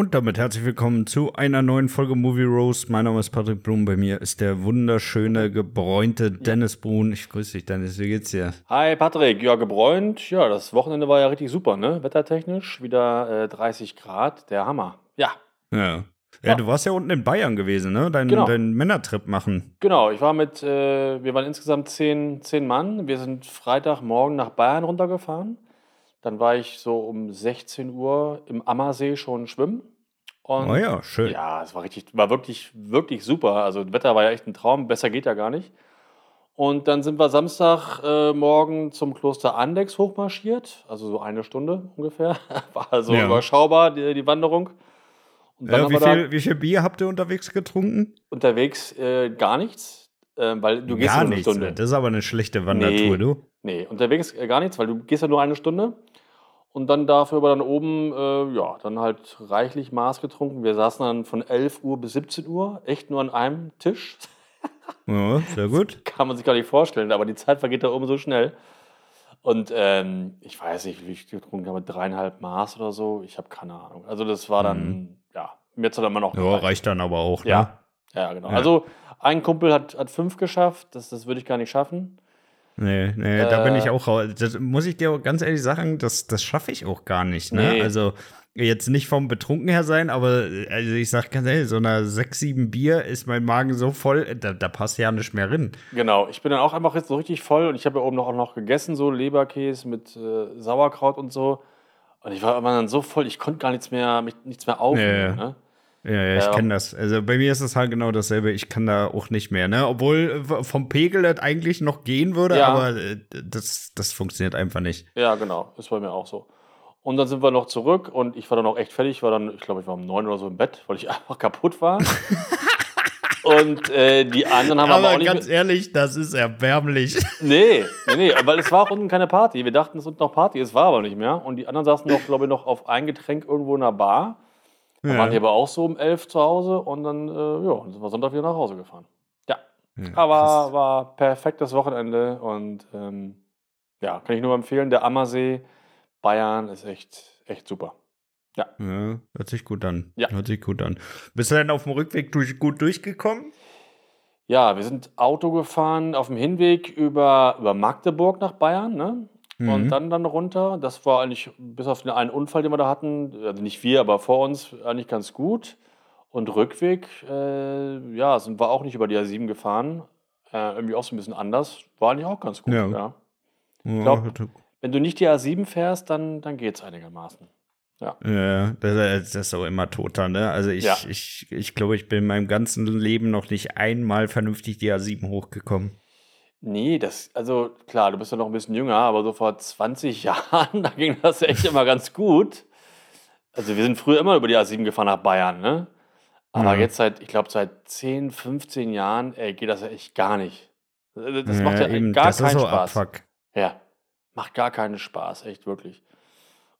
Und damit herzlich willkommen zu einer neuen Folge Movie Roast. Mein Name ist Patrick Blum. Bei mir ist der wunderschöne, gebräunte Dennis Brun. Ich grüße dich, Dennis. Wie geht's dir? Hi, Patrick. Ja, gebräunt. Ja, das Wochenende war ja richtig super, ne? Wettertechnisch. Wieder äh, 30 Grad. Der Hammer. Ja. Ja. Ja, du warst ja unten in Bayern gewesen, ne? Dein, Genau. deinen Männertrip machen. Genau, ich war mit, äh, wir waren insgesamt zehn, zehn Mann. Wir sind Freitagmorgen nach Bayern runtergefahren. Dann war ich so um 16 Uhr im Ammersee schon schwimmen. Und Oh ja, schön. Ja, es war richtig, war wirklich, wirklich super. Also das Wetter war ja echt ein Traum, besser geht ja gar nicht. Und dann sind wir Samstag äh, zum Kloster Andex hochmarschiert, also so eine Stunde ungefähr. War also Ja. überschaubar, die, die Wanderung. Und dann Äh, wie, viel, wie viel Bier habt ihr unterwegs getrunken? unterwegs äh, gar nichts, äh, weil du gehst Gar nur eine nichts. Stunde. Das ist aber eine schlechte Wandertour, Nee. du. Nee, unterwegs äh, gar nichts, weil du gehst ja nur eine Stunde. Und dann dafür aber dann oben, äh, ja, dann halt reichlich Maß getrunken. Wir saßen dann von 11 Uhr bis 17 Uhr, echt nur an einem Tisch. Ja, sehr gut. Kann man sich gar nicht vorstellen, aber die Zeit vergeht da oben so schnell. Und ähm, ich weiß nicht, wie ich getrunken habe, dreieinhalb Maß oder so. Ich habe keine Ahnung. Also das war dann, ja, mir hat es dann immer noch Ja, gereicht. reicht dann aber auch, ne? Ja. Ja, genau. Ja. Also ein Kumpel hat, hat fünf geschafft, das, das würde ich gar nicht schaffen. Nee, nee, da bin Äh, ich auch raus. Das muss ich dir ganz ehrlich sagen, das, das schaffe ich auch gar nicht. Ne? Nee. Also jetzt nicht vom Betrunken her sein, aber äh, also ich sag ganz ehrlich, so einer sechs, sieben Bier ist mein Magen so voll, äh, da, da passt ja nicht mehr rein. Genau, ich bin dann auch einfach jetzt so richtig voll und ich habe ja oben noch, auch noch gegessen, so Leberkäse mit äh, Sauerkraut und so. Und ich war immer dann so voll, ich konnte gar nichts mehr, mich, nichts mehr aufnehmen. Ja. Ne? Ja, ja, ich Ja. kenne das. Also bei mir ist es halt genau dasselbe. Ich kann da auch nicht mehr, ne? Obwohl äh, vom Pegel das eigentlich noch gehen würde, Ja. aber äh, das, das funktioniert einfach nicht. Ja, genau, ist bei mir auch so. Und dann sind wir noch zurück und ich war dann auch echt fertig. Ich war dann, ich glaube, ich war um neun oder so im Bett, weil ich einfach kaputt war. und äh, die anderen haben aber, Aber auch nicht. ganz ehrlich, das ist erbärmlich. Nee, nee, nee, weil es war auch unten keine Party. Wir dachten, es ist unten noch Party, es war aber nicht mehr. Und die anderen saßen noch, glaube ich, noch auf ein Getränk irgendwo in einer Bar. Da waren die aber auch so um elf zu Hause und dann, äh, ja, dann sind wir Sonntag wieder nach Hause gefahren. Ja, Ja, aber krass. war perfektes Wochenende und ähm, ja, kann ich nur empfehlen. Der Ammersee, Bayern ist echt, echt super. Ja, hört sich gut an. Ja. Hört sich gut an. Bist du denn auf dem Rückweg durch, gut durchgekommen? Ja, wir sind Auto gefahren auf dem Hinweg über, über Magdeburg nach Bayern, ne? Und Mhm. dann dann runter. Das war eigentlich bis auf den einen Unfall, den wir da hatten, also nicht wir, aber vor uns eigentlich ganz gut. Und Rückweg, äh, ja, sind wir auch nicht über die A7 gefahren. Äh, irgendwie auch so ein bisschen anders. War eigentlich auch ganz gut, Ja. ja. Ja, glaub- hört- Wenn du nicht die A7 fährst, dann, dann geht es einigermaßen. Ja, das, das ist auch immer toter, ne? Also ich, Ja. ich, ich glaube, ich bin in meinem ganzen Leben noch nicht einmal vernünftig die A7 hochgekommen. Nee, das, also klar, du bist ja noch ein bisschen jünger, aber so vor 20 Jahren, da ging das echt immer ganz gut. Also wir sind früher immer über die A7 gefahren nach Bayern, ne? Aber Ja. jetzt seit, ich glaube, seit 10, 15 Jahren ey, geht das ja echt gar nicht. Äh, Das macht ja eben, gar keinen so Spaß. Abfuck. Ja, macht gar keinen Spaß, echt wirklich.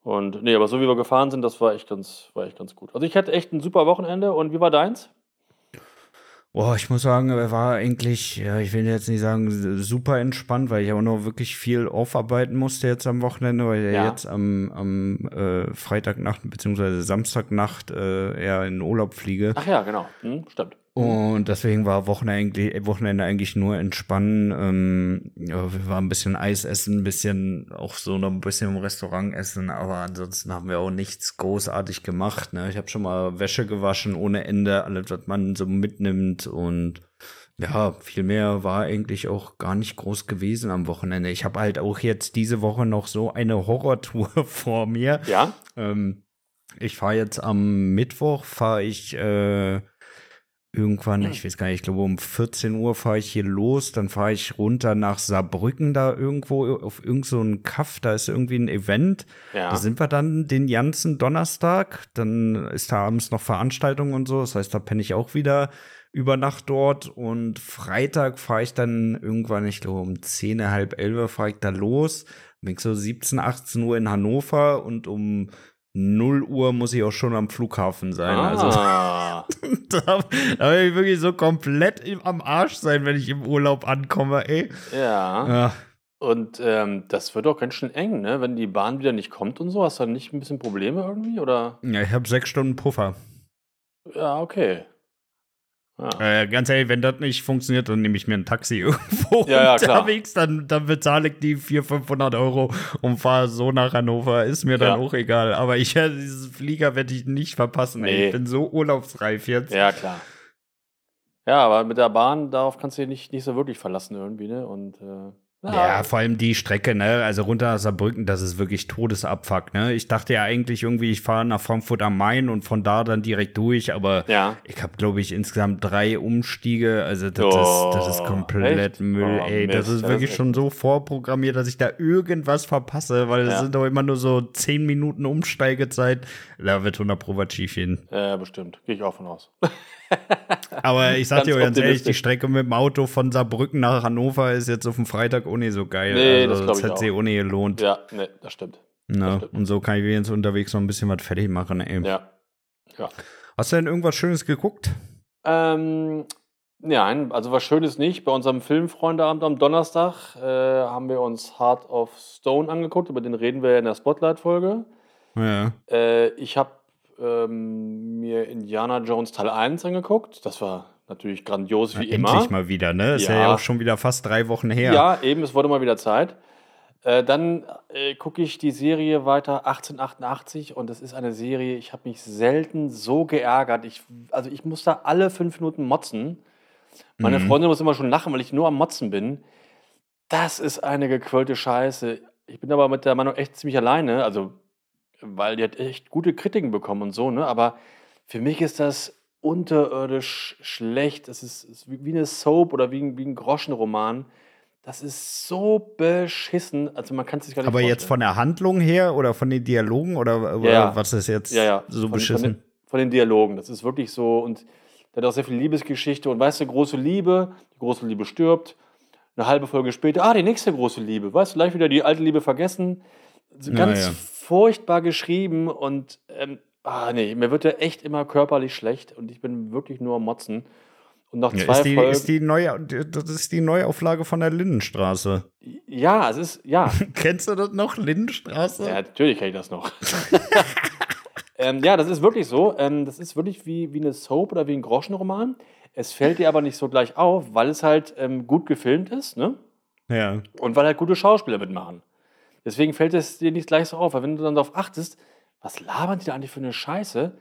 Und nee, aber so wie wir gefahren sind, das war echt ganz, war echt ganz gut. Also ich hatte echt ein super Wochenende und wie war deins? Boah, ich muss sagen, er war eigentlich, ja, ich will jetzt nicht sagen super entspannt, weil ich auch noch wirklich viel aufarbeiten musste jetzt am Wochenende, weil ja Ja. jetzt am, am äh, Freitagnacht bzw. Samstagnacht äh, eher in Urlaub fliege. Ach ja, genau. Hm, stimmt. Und deswegen war Wochenende eigentlich, Wochenende eigentlich nur entspannen. Ähm, ja, wir waren ein bisschen Eis essen, ein bisschen auch so noch ein bisschen im Restaurant essen, aber ansonsten haben wir auch nichts großartig gemacht. Ne? Ich habe schon mal Wäsche gewaschen ohne Ende, alles, was man so mitnimmt und ja, viel mehr war eigentlich auch gar nicht groß gewesen am Wochenende. Ich habe halt auch jetzt diese Woche noch so eine Horrortour vor mir. Ja? Ähm, ich fahre jetzt am Mittwoch, fahre ich äh, irgendwann, ich weiß gar nicht, ich glaube um 14 Uhr fahre ich hier los, dann fahre ich runter nach Saarbrücken da irgendwo auf irgend so einen Kaff, da ist irgendwie ein Event. Ja. Da sind wir dann den ganzen Donnerstag, dann ist da abends noch Veranstaltung und so, das heißt, da penne ich auch wieder über Nacht dort und Freitag fahre ich dann irgendwann, ich glaube um 10, halb 11 fahre ich da los, bin ich so 17, 18 Uhr in Hannover und um 0 Uhr muss ich auch schon am Flughafen sein. Also Ah, da, da will ich wirklich so komplett im, am Arsch sein, wenn ich im Urlaub ankomme, ey. ja. Ja. Und ähm, das wird doch ganz schön eng, ne? Wenn die Bahn wieder nicht kommt und so, hast du dann nicht ein bisschen Probleme irgendwie? Oder? Ja, ich habe sechs Stunden Puffer. Ja, okay. Ja. Äh, ganz ehrlich, wenn das nicht funktioniert, dann nehme ich mir ein Taxi irgendwo Ja, ja, unterwegs, dann, dann bezahle ich die 400, 500 Euro und fahre so nach Hannover. Ist mir dann Ja. auch egal. Aber ich, äh, dieses Flieger werde ich nicht verpassen. Ey. Nee. Ich bin so urlaubsreif jetzt. ja, klar. Ja, aber mit der Bahn, darauf kannst du dich nicht, nicht so wirklich verlassen irgendwie, ne? Und äh, Ja, vor allem die Strecke, ne? Also runter nach Saarbrücken, das ist wirklich Todesabfuck, ne? Ich dachte ja eigentlich irgendwie, ich fahre nach Frankfurt am Main und von da dann direkt durch, aber ja. ich habe, glaube ich, insgesamt drei Umstiege. Also das, Oh, ist, das ist komplett echt? Müll, Oh, ey. Das Mist, ist das wirklich ist schon so vorprogrammiert, dass ich da irgendwas verpasse, weil es Ja. sind doch immer nur so zehn Minuten Umsteigezeit. Da wird 100 Pro was schief gehen. Ja, bestimmt. Gehe ich auch von aus. Aber ich sag dir ganz ehrlich, die. Strecke mit dem Auto von Saarbrücken nach Hannover ist jetzt auf dem Freitag auch nicht so geil. Nee, das also, das hätte auch. sich auch nicht gelohnt. Ja, ne, das stimmt. Ne? stimmt. Und so kann ich jetzt unterwegs noch ein bisschen was fertig machen. Ey. Ja. Ja. Hast du denn irgendwas Schönes geguckt? Ähm, nein, also was Schönes nicht. Bei unserem Filmfreundeabend am Donnerstag äh, haben wir uns Heart of Stone angeguckt. Über den reden wir in der Spotlight-Folge. Ja. Äh, ich habe ähm, mir Indiana Jones Teil 1 angeguckt. Das war natürlich grandios wie immer. Endlich mal wieder, ne? Ist ja. Ja. auch schon wieder fast drei Wochen her. Ja, eben, es wurde mal wieder Zeit. Äh, dann äh, gucke ich die Serie weiter, 1888, und das ist eine Serie, ich habe mich selten so geärgert. Ich, also ich muss da alle fünf Minuten motzen. Meine Mhm. Freundin muss immer schon lachen, weil ich nur am Motzen bin. Das ist eine gequirlte Scheiße. Ich bin aber mit der Meinung echt ziemlich alleine, also weil die hat echt gute Kritiken bekommen und so, ne? Aber für mich ist das unterirdisch schlecht. Es ist, ist wie eine Soap oder wie ein, wie ein Groschenroman. Das ist so beschissen. Also man kann es sich gar nicht Aber jetzt von der Handlung her oder von den Dialogen oder, oder Ja. was ist jetzt ja, ja, so von, beschissen? Von den, von den Dialogen. Das ist wirklich so. Und der hat auch sehr viel Liebesgeschichte. Und weißt du, große Liebe, die große Liebe stirbt. Eine halbe Folge später, ah, die nächste große Liebe. Weißt du, gleich wieder die alte Liebe vergessen. So ganz ja. furchtbar geschrieben. Und, ähm, ah, nee, mir wird ja echt immer körperlich schlecht. Und ich bin wirklich nur am Motzen. Und nach Ja, zwei ist, die, Folgen. ist die neue, das ist die Neuauflage von der Lindenstraße. ja, es ist, ja. Kennst du das noch, Lindenstraße? Ja, natürlich kenne ich das noch. ähm, ja, das ist wirklich so. Ähm, das ist wirklich wie, wie eine Soap oder wie ein Groschenroman. Es fällt dir aber nicht so gleich auf, weil es halt ähm, gut gefilmt ist, ne? Ja. Und weil halt gute Schauspieler mitmachen. Deswegen fällt es dir nicht gleich so auf. Weil wenn du dann darauf achtest, was labern die da eigentlich für eine Scheiße,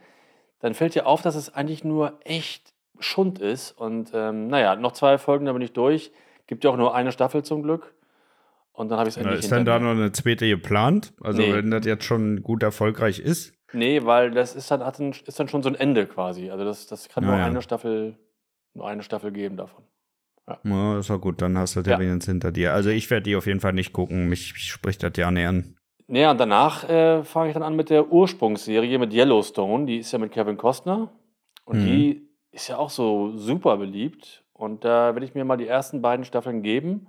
dann fällt dir auf, dass es eigentlich nur echt Schund ist. Und ähm, naja, noch zwei Folgen, dann bin ich durch. Gibt ja auch nur eine Staffel zum Glück. Und dann habe ich es endlich ist dann da noch eine zweite geplant? Also Nee. wenn das jetzt schon gut erfolgreich ist? Nee, weil das ist dann, ist dann schon so ein Ende quasi. Also das, das kann Ja, nur eine Staffel, nur eine Staffel geben davon. Ja, ist auch gut, dann hast du ja Ja. wenigstens hinter dir. Also ich werde die auf jeden Fall nicht gucken. Mich spricht das ja nicht an. Naja, und danach äh, fange ich dann an mit der Ursprungsserie mit Yellowstone. Die ist ja mit Kevin Costner. Und Mhm. die ist ja auch so super beliebt. Und da werde ich mir mal die ersten beiden Staffeln geben.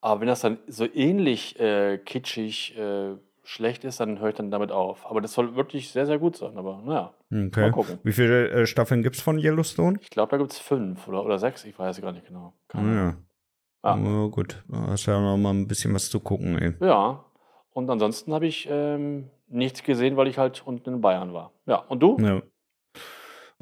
Aber wenn das dann so ähnlich äh, kitschig äh, schlecht ist, dann höre ich dann damit auf. Aber das soll wirklich sehr, sehr gut sein. Aber naja, Okay. mal gucken. Wie viele äh, Staffeln gibt es von Yellowstone? Ich glaube, da gibt es fünf oder, oder sechs. Ich weiß gar nicht genau. Keine. Ja. Ja. Ja, gut. Da hast ja noch mal ein bisschen was zu gucken, ey. Ja, und ansonsten habe ich ähm, nichts gesehen, weil ich halt unten in Bayern war. Ja, und du? Ja.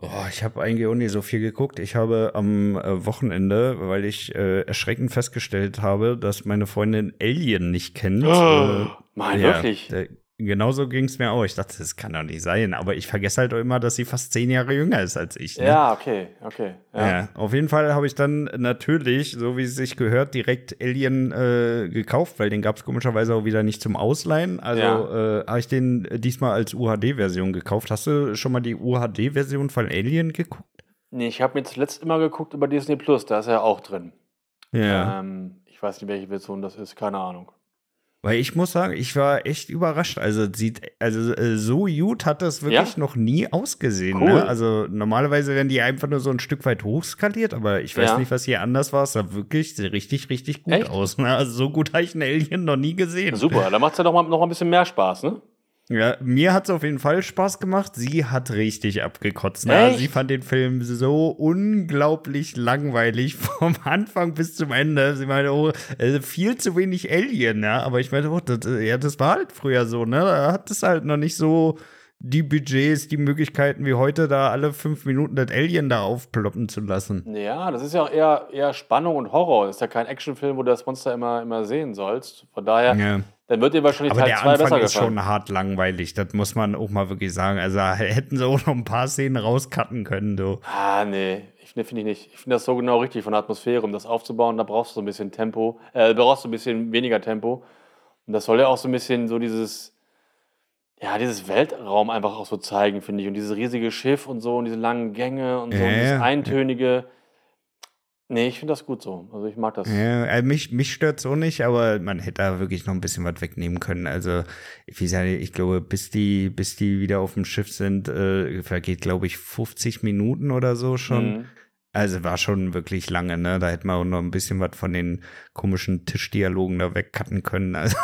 Oh, ich habe eigentlich auch nicht so viel geguckt. Ich habe am äh, Wochenende, weil ich äh, erschreckend festgestellt habe, dass meine Freundin Alien nicht kennt. Oh, äh, Nein, ja, wirklich? der- Genauso ging es mir auch. Ich dachte, das kann doch nicht sein. Aber ich vergesse halt auch immer, dass sie fast zehn Jahre jünger ist als ich. Ne? Ja, okay, okay. Ja. Ja. auf jeden Fall habe ich dann natürlich, so wie es sich gehört, direkt Alien äh, gekauft, weil den gab es komischerweise auch wieder nicht zum Ausleihen. Also äh, habe ich den diesmal als UHD-Version gekauft. Hast du schon mal die UHD-Version von Alien geguckt? Nee, ich habe mir zuletzt immer geguckt über Disney Plus, da ist er ja auch drin. Ähm, ich weiß nicht, welche Version das ist, keine Ahnung. Weil ich muss sagen, ich war echt überrascht. Also sieht, also äh, so gut hat das wirklich Ja? noch nie ausgesehen. Cool. Ne? Also normalerweise werden die einfach nur so ein Stück weit hochskaliert, aber ich weiß Ja. nicht, was hier anders war. Es sah wirklich richtig, richtig gut Echt? aus. Ne? Also so gut habe ich einen Alien noch nie gesehen. Super, da macht es ja noch mal, noch ein bisschen mehr Spaß, ne? Ja, mir hat es auf jeden Fall Spaß gemacht. Sie hat richtig abgekotzt. Ne? Sie fand den Film so unglaublich langweilig vom Anfang bis zum Ende. Sie meinte, oh, also viel zu wenig Alien, ja. Aber ich meinte, oh, das, ja, das war halt früher so, ne? Da hat es halt noch nicht so die Budgets, die Möglichkeiten wie heute, da alle fünf Minuten das Alien da aufploppen zu lassen. Ja, das ist ja auch eher, eher Spannung und Horror. Das ist ja kein Actionfilm, wo du das Monster immer, immer sehen sollst. Von daher, ja. dann wird dir wahrscheinlich Aber Teil der 2 Anfang besser ist gefallen. schon hart langweilig. Das muss man auch mal wirklich sagen. Also hätten sie auch noch ein paar Szenen rauscutten können, du. Ah, nee. Ich, nee, finde ich nicht. Ich finde das so genau richtig von der Atmosphäre, um das aufzubauen. Da brauchst du so ein bisschen Tempo. Äh, brauchst du ein bisschen weniger Tempo. Und das soll ja auch so ein bisschen so dieses ja, dieses Weltraum einfach auch so zeigen, finde ich. Und dieses riesige Schiff und so und diese langen Gänge und so und dieses eintönige. Nee, ich finde das gut so. Also ich mag das. Ja, äh, mich, mich stört so nicht, aber man hätte da wirklich noch ein bisschen was wegnehmen können. Also, ich, ich glaube, bis die, bis die wieder auf dem Schiff sind, äh, vergeht, glaube ich, 50 Minuten oder so schon. Mhm. Also war schon wirklich lange, ne? Da hätte man auch noch ein bisschen was von den komischen Tischdialogen da wegcutten können. Also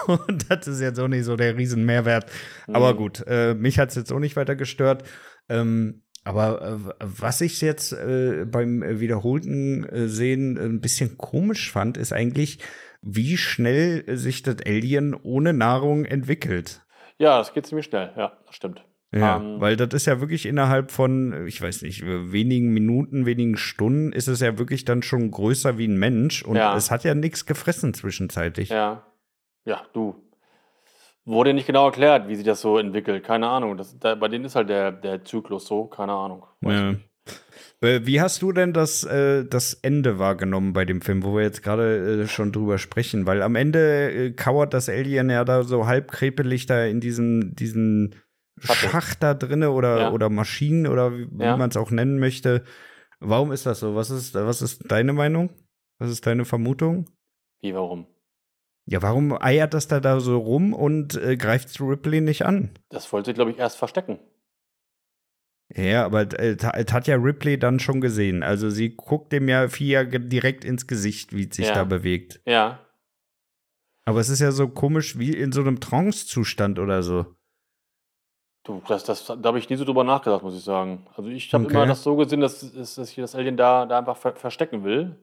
das ist jetzt auch nicht so der riesen Mehrwert. Mhm. Aber gut, äh, mich hat es jetzt auch nicht weiter gestört. Ähm, aber äh, was ich jetzt äh, beim wiederholten äh, Sehen ein bisschen komisch fand, ist eigentlich, wie schnell sich das Alien ohne Nahrung entwickelt. Ja, das geht ziemlich schnell. Ja, das stimmt. Ja, ähm, weil das ist ja wirklich innerhalb von, ich weiß nicht, wenigen Minuten, wenigen Stunden ist es ja wirklich dann schon größer wie ein Mensch und ja. es hat ja nichts gefressen zwischenzeitlich. Ja. Ja, du. Wurde nicht genau erklärt, wie sich das so entwickelt. Keine Ahnung. Das, da, bei denen ist halt der, der Zyklus so, keine Ahnung. Ja. Äh, wie hast du denn das, äh, das Ende wahrgenommen bei dem Film, wo wir jetzt gerade äh, schon drüber sprechen? Weil am Ende äh, kauert das Alien ja da so halb krepelig da in diesen, diesen Schacht da drinne oder, ja. oder Maschinen oder wie, ja. man es auch nennen möchte. Warum ist das so? Was ist, was ist deine Meinung? Was ist deine Vermutung? Wie, warum? Ja, warum eiert das da, da so rum und äh, greift Ripley nicht an? Das wollte sie, glaube ich, erst verstecken. Ja, aber äh, hat ja Ripley dann schon gesehen. Also sie guckt dem ja Fia direkt ins Gesicht, wie es sich ja. da bewegt. Ja. Aber es ist ja so komisch wie in so einem Trance-Zustand oder so. Du, das, das, da habe ich nie so drüber nachgedacht, muss ich sagen. Also ich habe okay. immer das so gesehen, dass, dass, dass ich das Alien da, da einfach ver verstecken will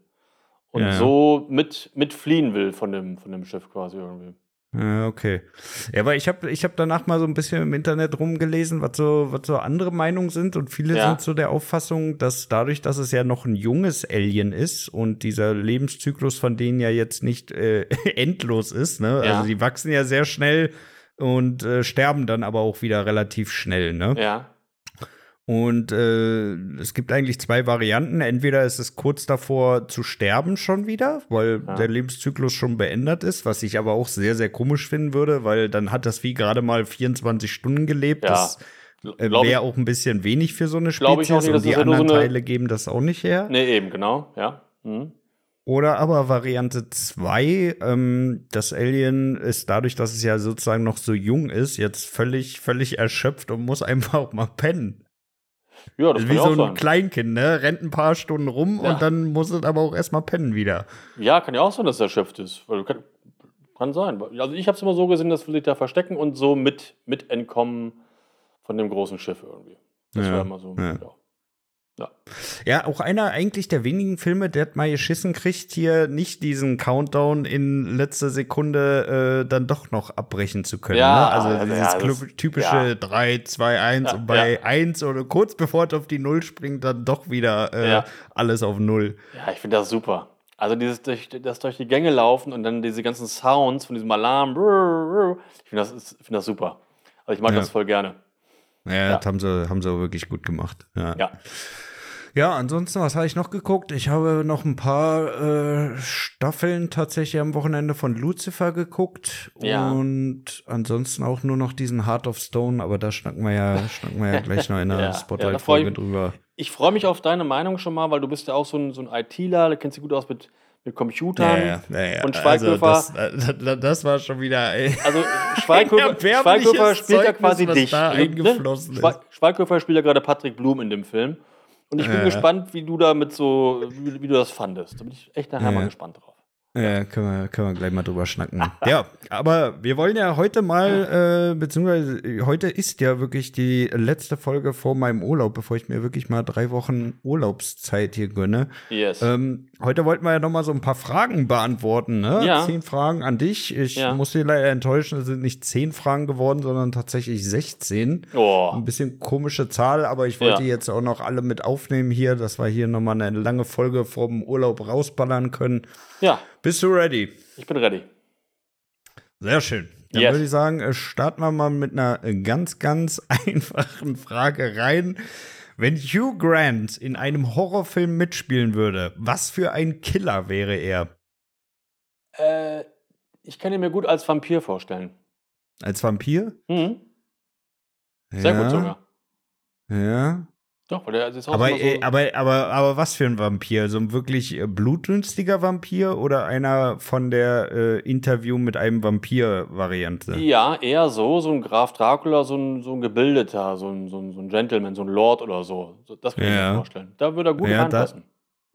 und ja. so mit, mit fliehen will von dem, von dem Schiff quasi irgendwie. Ja, okay. Ja, aber ich habe ich hab danach mal so ein bisschen im Internet rumgelesen, was so, was so andere Meinungen sind. Und viele ja. sind so der Auffassung, dass dadurch, dass es ja noch ein junges Alien ist und dieser Lebenszyklus von denen ja jetzt nicht äh, endlos ist, ne? Ja. Also die wachsen ja sehr schnell und äh, sterben dann aber auch wieder relativ schnell, ne? Ja. Und äh, es gibt eigentlich zwei Varianten. Entweder ist es kurz davor zu sterben schon wieder, weil ja. der Lebenszyklus schon beendet ist, was ich aber auch sehr, sehr komisch finden würde, weil dann hat das Vieh gerade mal 24 Stunden gelebt. Ja. Das äh, wäre auch ein bisschen wenig für so eine Spezies. Nicht, und die anderen so Teile geben das auch nicht her. Nee, eben, genau, ja. Mhm. Oder aber Variante 2, ähm, das Alien ist dadurch, dass es ja sozusagen noch so jung ist, jetzt völlig, völlig erschöpft und muss einfach auch mal pennen. Ja, das also Wie so ein sein. Kleinkind, ne? Rennt ein paar Stunden rum ja. und dann muss es aber auch erstmal pennen wieder. Ja, kann ja auch sein, dass es erschöpft ist. Kann, kann sein. Also ich habe es immer so gesehen, dass wir sich da verstecken und so mit, mit entkommen von dem großen Schiff irgendwie. Das ja. wäre immer so. Ja. ja. Ja. ja, auch einer eigentlich der wenigen Filme, der hat mal geschissen kriegt, hier nicht diesen Countdown in letzter Sekunde äh, dann doch noch abbrechen zu können. Ja, ne? Also ja, dieses ja, das, typische ja. 3, 2, 1 und bei ja. 1 oder kurz bevor es auf die Null springt, dann doch wieder äh, alles auf Null. Ja, ich finde das super. Also dieses durch, das durch die Gänge laufen und dann diese ganzen Sounds von diesem Alarm, ich finde das, find das super. Also ich mag das voll gerne. Ja, das haben sie, haben sie wirklich gut gemacht. Ja. ja. Ja, ansonsten, was habe ich noch geguckt? Ich habe noch ein paar äh, Staffeln tatsächlich am Wochenende von Lucifer geguckt. Ja. Und ansonsten auch nur noch diesen Heart of Stone, aber da schnacken wir ja, schnacken wir ja gleich noch in ja, Spotlight-Folge ja, drüber. Ich freue mich auf deine Meinung schon mal, weil du bist ja auch so ein, so ein ITler, du kennst dich gut aus mit, mit Computern ja, ja, ja, und Schweighöfer. Also das, das, das, war schon wieder. Ey. Also Schweighöfer, Schweighöfer spielt ja quasi dich. Da ne? Schweighöfer spielt ja gerade Patrick Blum in dem Film. Und ich bin äh. gespannt, wie du damit so, wie, wie, du das fandest. Da bin ich echt nachher mal gespannt drauf. Ja, können wir, können wir gleich mal drüber schnacken. ja, aber wir wollen ja heute mal, äh, beziehungsweise heute ist ja wirklich die letzte Folge vor meinem Urlaub, bevor ich mir wirklich mal drei Wochen Urlaubszeit hier gönne. Yes. Ähm, heute wollten wir ja noch mal so ein paar Fragen beantworten, ne? Ja. Zehn Fragen an dich. Ich Ja. muss dir leider enttäuschen, es sind nicht zehn Fragen geworden, sondern tatsächlich 16. oh. Ein bisschen komische Zahl, aber ich wollte Ja. jetzt auch noch alle mit aufnehmen hier, dass wir hier noch mal eine lange Folge vom Urlaub rausballern können. Ja, Bist du ready? ich bin ready. Sehr schön. Dann Yes. würde ich sagen, äh, starten wir mal mit einer äh, ganz, ganz einfachen Frage rein. Wenn Hugh Grant in einem Horrorfilm mitspielen würde, was für ein Killer wäre er? Äh, ich kann ihn mir gut als Vampir vorstellen. Als Vampir? Mhm. Sehr ja, gut sogar. Ja. Doch, weil der ist auch Aber, so, äh, aber, aber, aber was für ein Vampir? So ein wirklich äh, blutrünstiger Vampir oder einer von der äh, Interview mit einem Vampir-Variante? Ja, eher so, so ein Graf Dracula, so ein, so ein gebildeter, so ein, so, ein, so ein Gentleman, so ein Lord oder so. das kann ich Ja. mir vorstellen. Da würde er gut Ja, da- reinpassen.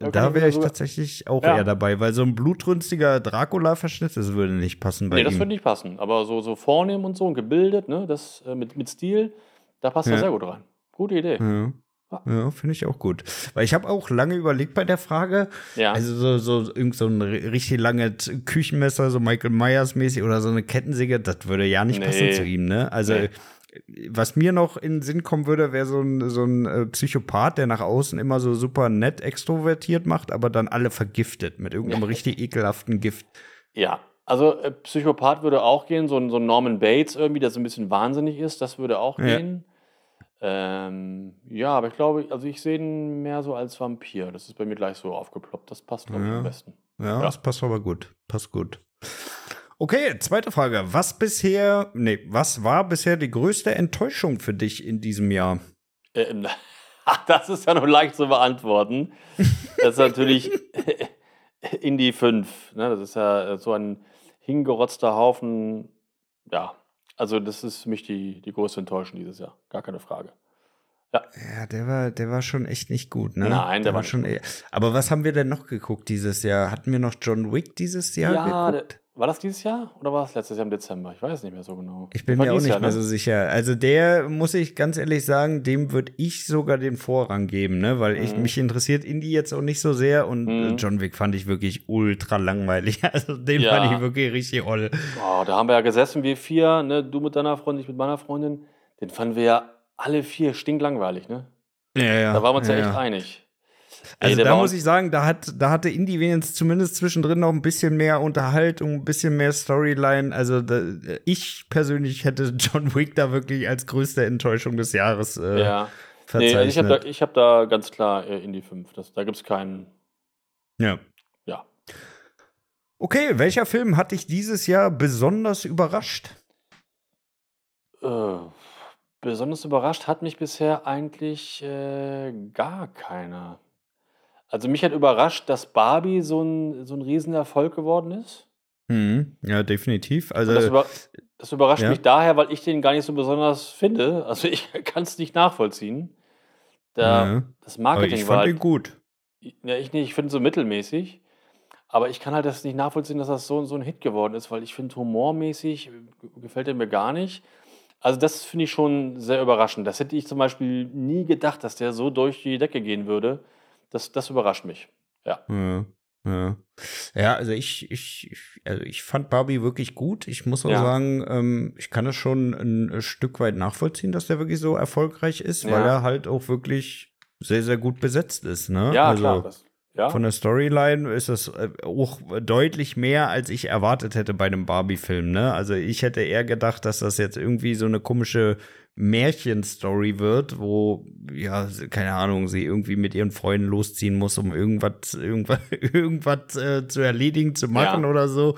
kann Da mir wäre ich sogar- tatsächlich auch Ja. eher dabei, weil so ein blutrünstiger Dracula-Verschnitt, das würde nicht passen bei Nee, das ihm. würde nicht passen. Aber so, so vornehm und so und gebildet, ne, das äh, mit, mit Stil, da passt er sehr gut rein. Gute Idee. Ja, Ja. finde ich auch gut. Weil ich habe auch lange überlegt bei der Frage, Ja. also so, so, irgend so ein ri- richtig langes Küchenmesser, so Michael Myers mäßig oder so eine Kettensäge, das würde ja nicht passen Nee. zu ihm, ne? Also Nee. was mir noch in den Sinn kommen würde, wäre so ein, so ein äh, Psychopath, der nach außen immer so super nett extrovertiert macht, aber dann alle vergiftet mit irgendeinem Ja. richtig ekelhaften Gift. Ja, also äh, Psychopath würde auch gehen, so ein, so ein Norman Bates irgendwie, der so ein bisschen wahnsinnig ist, das würde auch Ja. gehen. Ähm, ja, aber ich glaube, also ich sehe ihn mehr so als Vampir. Das ist bei mir gleich so aufgeploppt. Das passt, glaube ich, Ja. am besten. Ja, Ja. das passt aber gut. Passt gut. Okay, zweite Frage. Was bisher, nee, was war bisher die größte Enttäuschung für dich in diesem Jahr? Ähm, das ist ja noch leicht zu beantworten. Das ist natürlich Indie 5. Ne? Das ist ja so ein hingerotzter Haufen. Ja, also das ist für mich die, die größte Enttäuschung dieses Jahr. Gar keine Frage. Ja, der war, der war schon echt nicht gut, ne? Nein, der war nicht schon. gut. eher- Aber was haben wir denn noch geguckt dieses Jahr? Hatten wir noch John Wick dieses Jahr Ja, der, geguckt? war das dieses Jahr oder war es letztes Jahr im Dezember? Ich weiß nicht mehr so genau. Ich bin War mir auch nicht Jahr, mehr ne? so sicher. Also der, muss ich ganz ehrlich sagen, dem würde ich sogar den Vorrang geben, ne? Weil ich, Mhm. mich interessiert Indie jetzt auch nicht so sehr und äh, Mhm. John Wick fand ich wirklich ultra langweilig. Also den Ja. fand ich wirklich richtig oll. Oh, da haben wir ja gesessen, wir vier, ne? du mit deiner Freundin, ich mit meiner Freundin. Den fanden wir ja alle vier stinklangweilig, ne? Ja, ja. Da waren wir uns ja, echt einig. Ey, Also der da muss ich sagen, da hat, da hatte Indie wenigstens zumindest zwischendrin noch ein bisschen mehr Unterhaltung, ein bisschen mehr Storyline. Also da, ich persönlich hätte John Wick da wirklich als größte Enttäuschung des Jahres äh, Ja. Nee, verzeichnet. also ich habe da, ich hab da ganz klar äh, Indie 5. Das, da gibt es keinen. ja. Ja. Okay, welcher Film hat dich dieses Jahr besonders überrascht? Äh, besonders überrascht hat mich bisher eigentlich äh, gar keiner. Also mich hat überrascht, dass Barbie so ein, so ein Riesenerfolg geworden ist. Mhm. Ja, definitiv. Also das, über, das überrascht ja. mich daher, weil ich den gar nicht so besonders finde. Also ich kann es nicht nachvollziehen. Da, ja. Das aber Marketing ich war fand halt, ihn gut. ja, ich nicht, ich finde es so mittelmäßig. Aber ich kann halt das nicht nachvollziehen, dass das so, so ein Hit geworden ist, weil ich finde, humormäßig äh, gefällt er mir gar nicht. Also das finde ich schon sehr überraschend. Das hätte ich zum Beispiel nie gedacht, dass der so durch die Decke gehen würde. Das, das überrascht mich. Ja. Ja, ja. ja also ich, ich, also ich fand Barbie wirklich gut. Ich muss auch Ja. sagen, ähm, ich kann es schon ein Stück weit nachvollziehen, dass der wirklich so erfolgreich ist, Ja. weil er halt auch wirklich sehr, sehr gut besetzt ist. Ne? Ja, also klar. Das, ja. Von der Storyline ist das äh, auch deutlich mehr, als ich erwartet hätte bei einem Barbie-Film. Ne? Also ich hätte eher gedacht, dass das jetzt irgendwie so eine komische Märchenstory wird, wo, ja, keine Ahnung, sie irgendwie mit ihren Freunden losziehen muss, um irgendwas, irgendwas, irgendwas äh, zu erledigen, zu machen Ja. oder so.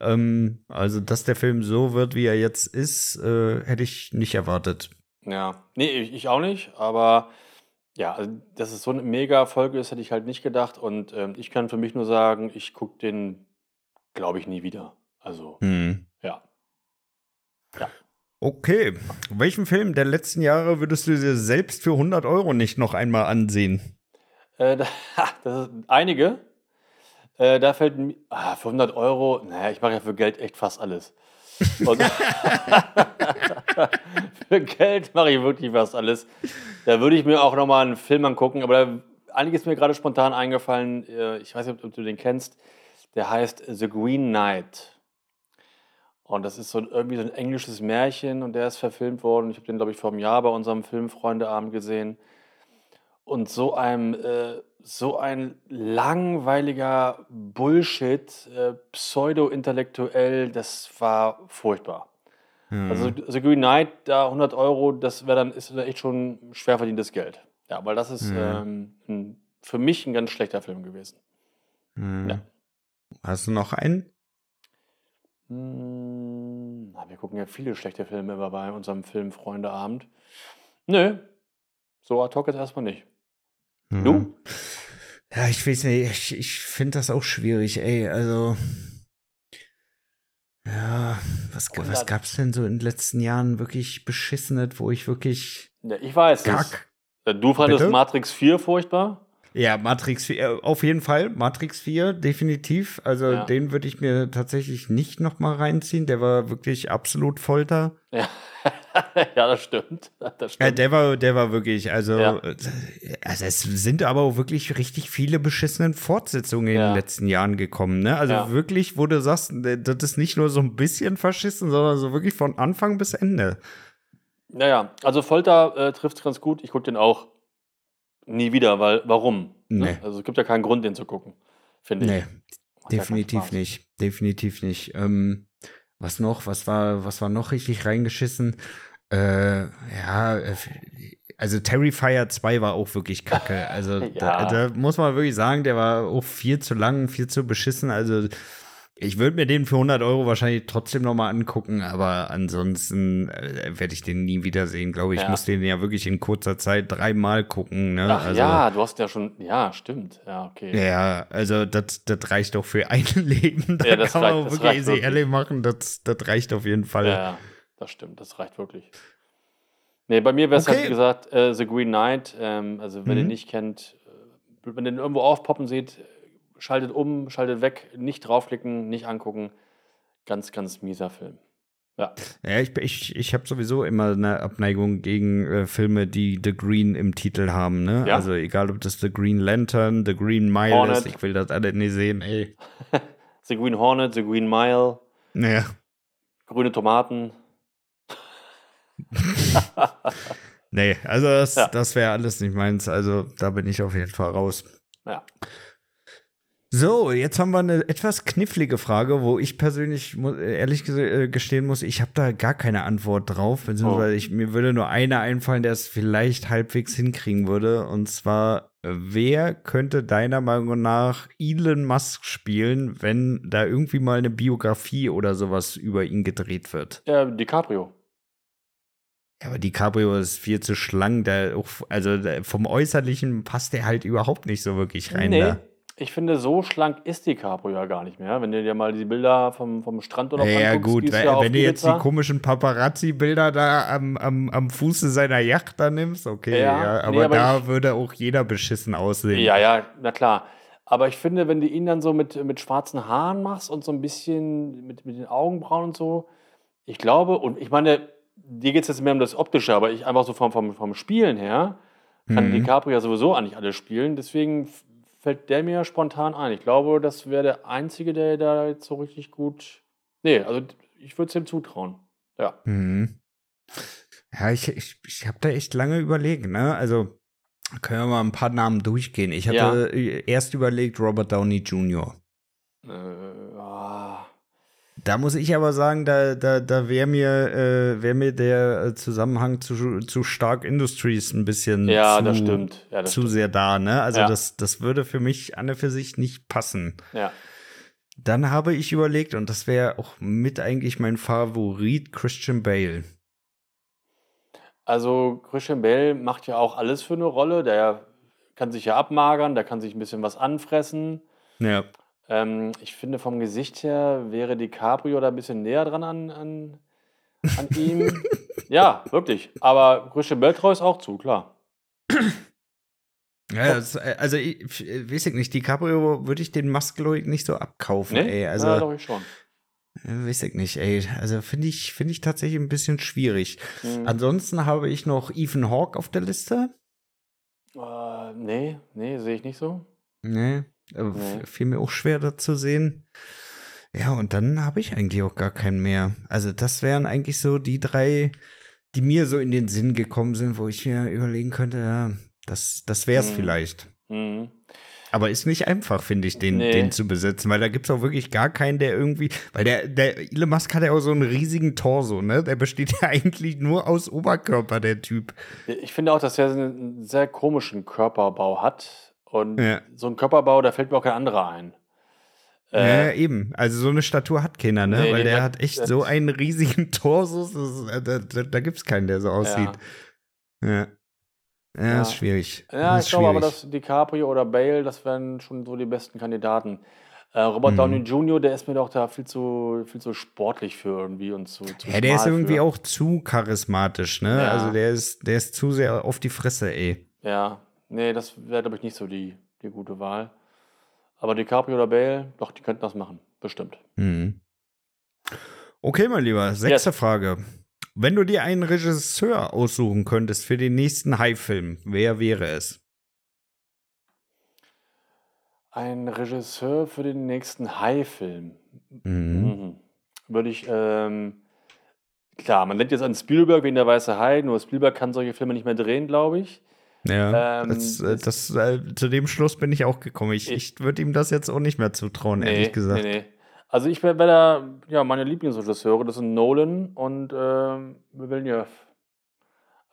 Ähm, also, dass der Film so wird, wie er jetzt ist, äh, hätte ich nicht erwartet. Ja, nee, ich, ich auch nicht, aber ja, also, dass es so eine Mega-Folge ist, hätte ich halt nicht gedacht. Und ähm, ich kann für mich nur sagen, ich gucke den, glaube ich, nie wieder. Also, Hm. ja. Okay. Welchen Film der letzten Jahre würdest du dir selbst für 100 Euro nicht noch einmal ansehen? Äh, da, das ist einige. Äh, da fällt mir, ah, für 100 Euro, naja, ich mache ja für Geld echt fast alles. Und für Geld mache ich wirklich fast alles. Da würde ich mir auch nochmal einen Film angucken, aber da, einiges mir gerade spontan eingefallen. äh, Ich weiß nicht, ob du den kennst. Der heißt The Green Knight. Und das ist so ein, irgendwie so ein englisches Märchen und der ist verfilmt worden. Ich habe den, glaube ich, vor einem Jahr bei unserem Filmfreundeabend gesehen. Und so ein, äh, so ein langweiliger Bullshit, äh, pseudo-intellektuell, das war furchtbar. Also Hm. The Green Knight, da 100 Euro, das wäre dann ist dann echt schon schwer verdientes Geld. Ja, weil das ist Hm. ähm, ein, für mich ein ganz schlechter Film gewesen. Hm. Ja. Hast du noch einen? Hm, na, wir gucken ja viele schlechte Filme immer bei unserem Filmfreundeabend. Nö, so ad hoc jetzt erstmal nicht. Mhm. Du? Ja, ich weiß nicht, ich, ich finde das auch schwierig, ey. Also, ja, was, was 100. gab's denn so in den letzten Jahren wirklich beschissenes, wo ich wirklich Ja, ich weiß es. Kack. Äh, Du fandest Bitte? Matrix 4 furchtbar? Ja, Matrix 4, äh, auf jeden Fall, Matrix 4, definitiv. Also Ja. den würde ich mir tatsächlich nicht noch mal reinziehen. Der war wirklich absolut Folter. Ja, ja das stimmt. Das Ja, stimmt. der war, der war wirklich, also, Ja. äh, also es sind aber auch wirklich richtig viele beschissenen Fortsetzungen in Ja. den letzten Jahren gekommen, ne? Also Ja. wirklich, wo du sagst, äh, das ist nicht nur so ein bisschen verschissen, sondern so wirklich von Anfang bis Ende. Naja, also Folter äh, trifft es ganz gut. Ich gucke den auch nie wieder, weil warum? Nee. Ne? Also es gibt ja keinen Grund, den zu gucken, finde ich. Nee, ja keinen definitiv Spaß. nicht. Definitiv nicht. Ähm, was noch? Was war, was war noch richtig reingeschissen? Äh, ja, äh, also Terrifier 2 war auch wirklich kacke. Also da, Ja. da muss man wirklich sagen, der war auch viel zu lang, viel zu beschissen. Also ich würde mir den für 100 Euro wahrscheinlich trotzdem noch mal angucken, aber ansonsten äh, werde ich den nie wiedersehen, glaube ich. Ich Ja. muss den ja wirklich in kurzer Zeit dreimal gucken. Ne? Ach also, ja, du hast ja schon, ja, stimmt. Ja, okay. ja, also das, das reicht doch für ein Leben. Da Ja, das kann man reicht- das wirklich easy wirklich. ehrlich machen. Das, das reicht auf jeden Fall. Ja, das stimmt, das reicht wirklich. Nee, bei mir wäre es Okay. halt, wie gesagt, äh, The Green Knight. Ähm, also, wenn ihr Mhm. nicht kennt, äh, wenn ihr den irgendwo aufpoppen seht, schaltet um, schaltet weg, nicht draufklicken, nicht angucken. Ganz, ganz mieser Film. Ja, Ja, ich, ich, ich habe sowieso immer eine Abneigung gegen äh, Filme, die The Green im Titel haben. Ne? Ja? Also egal, ob das The Green Lantern, The Green Mile Hornet. ist, ich will das alle nicht sehen. Ey. The Green Hornet, The Green Mile, Naja, grüne Tomaten. nee, also das, Ja. das wäre alles nicht meins. Also da bin ich auf jeden Fall raus. Ja. So, jetzt haben wir eine etwas knifflige Frage, wo ich persönlich ehrlich äh, gestehen muss, ich habe da gar keine Antwort drauf, beziehungsweise Oh. ich, mir würde nur einer einfallen, der es vielleicht halbwegs hinkriegen würde. Und zwar, wer könnte deiner Meinung nach Elon Musk spielen, wenn da irgendwie mal eine Biografie oder sowas über ihn gedreht wird? Ja, DiCaprio. Ja, aber DiCaprio ist viel zu schlank, der also vom Äußerlichen passt der halt überhaupt nicht so wirklich rein. nee, Da. Ich finde, so schlank ist DiCaprio ja gar nicht mehr. Wenn du dir mal die Bilder vom, vom Strand oder Ja, anguckst, gut, die wenn, ja wenn du jetzt die komischen Paparazzi-Bilder da am, am, am Fuße seiner Yacht da nimmst, okay, Ja, ja, nee, aber, aber da ich- würde auch jeder beschissen aussehen. Ja, ja, na klar. Aber ich finde, wenn du ihn dann so mit, mit schwarzen Haaren machst und so ein bisschen mit, mit den Augenbrauen und so, ich glaube, und ich meine, dir geht es jetzt mehr um das Optische, aber ich einfach so vom, vom, vom Spielen her, kann Mhm. DiCaprio ja sowieso eigentlich alles spielen. Deswegen fällt der mir spontan ein. Ich glaube, das wäre der Einzige, der da jetzt so richtig gut. Nee, also ich würde es ihm zutrauen. Ja. Mhm. Ja, ich, ich, ich habe da echt lange überlegt, ne? Also können wir mal ein paar Namen durchgehen. Ich hatte Ja. erst überlegt Robert Downey Jr. Äh, ah, Da muss ich aber sagen, da, da, da wäre mir, äh, wär mir der Zusammenhang zu, zu Stark Industries ein bisschen ja, zu, das stimmt. Ja, das zu stimmt. sehr da, ne? Also Ja. das, das würde für mich an und für sich nicht passen. Ja. Dann habe ich überlegt, und das wäre auch mit eigentlich mein Favorit, Christian Bale. Also Christian Bale macht ja auch alles für eine Rolle. Der kann sich ja abmagern, der kann sich ein bisschen was anfressen. Ja. Ähm, ich finde, vom Gesicht her wäre DiCaprio da ein bisschen näher dran an, an, an ihm. ja, wirklich. Aber Christian Bale traue ist auch zu, klar. Ja, das, äh, also ich, weiß ich nicht, DiCaprio würde ich den Muskeloid nicht so abkaufen, Nee? ey. Also ja, glaube ich schon. äh, weiß ich nicht, ey. Also finde ich, finde ich tatsächlich ein bisschen schwierig. Mhm. Ansonsten habe ich noch Ethan Hawke auf der Liste. Äh, nee, nee, sehe ich nicht so. Nee, äh, Nee. fiel mir auch schwer da zu sehen. Ja, und dann habe ich eigentlich auch gar keinen mehr. Also das wären eigentlich so die drei, die mir so in den Sinn gekommen sind, wo ich mir überlegen könnte, ja, das, das wäre es Mhm. vielleicht. Mhm. Aber ist nicht einfach, finde ich, den, Nee. den zu besetzen, weil da gibt es auch wirklich gar keinen, der irgendwie, weil der, der Elon Musk hat ja auch so einen riesigen Torso, ne? Der besteht ja eigentlich nur aus Oberkörper, der Typ. Ich finde auch, dass er einen sehr komischen Körperbau hat. Und Ja. so ein Körperbau, da fällt mir auch kein anderer ein. ja, Äh, eben. Also so eine Statur hat keiner, ne? Nee, weil der hat echt so einen riesigen das, ist- äh, da, da, da gibt es keinen, der so aussieht. Ja. Ja, Ja. ist schwierig. ja, Das ich ist glaube aber, dass DiCaprio oder Bale, das wären schon so die besten Kandidaten. Äh, Robert Mhm. Downey Jr., der ist mir doch da viel zu, viel zu sportlich für irgendwie und zu, zu Ja, der ist irgendwie für. auch zu charismatisch, ne? Ja. Also der ist, der ist zu sehr auf die Fresse, ey. Ja, nee, das wäre, glaube ich, nicht so die, die gute Wahl. Aber DiCaprio oder Bale, doch, die könnten das machen. Bestimmt. Mhm. Okay, mein Lieber, sechste Frage. Wenn du dir einen Regisseur aussuchen könntest für den nächsten High-Film, wer wäre es? Ein Regisseur für den nächsten High-Film. Mhm. Mhm. Würde ich, ähm, klar, man denkt jetzt an Spielberg wegen der Weiße Hai, nur Spielberg kann solche Filme nicht mehr drehen, glaube ich. Ja, Ähm, das, äh, das, äh, zu dem Schluss bin ich auch gekommen. Ich, ich würde ihm das jetzt auch nicht mehr zutrauen, ehrlich gesagt. Nee, nee. Also ich wäre wär da, ja, meine Lieblingsregisseure, das sind Nolan und ähm, Villeneuve.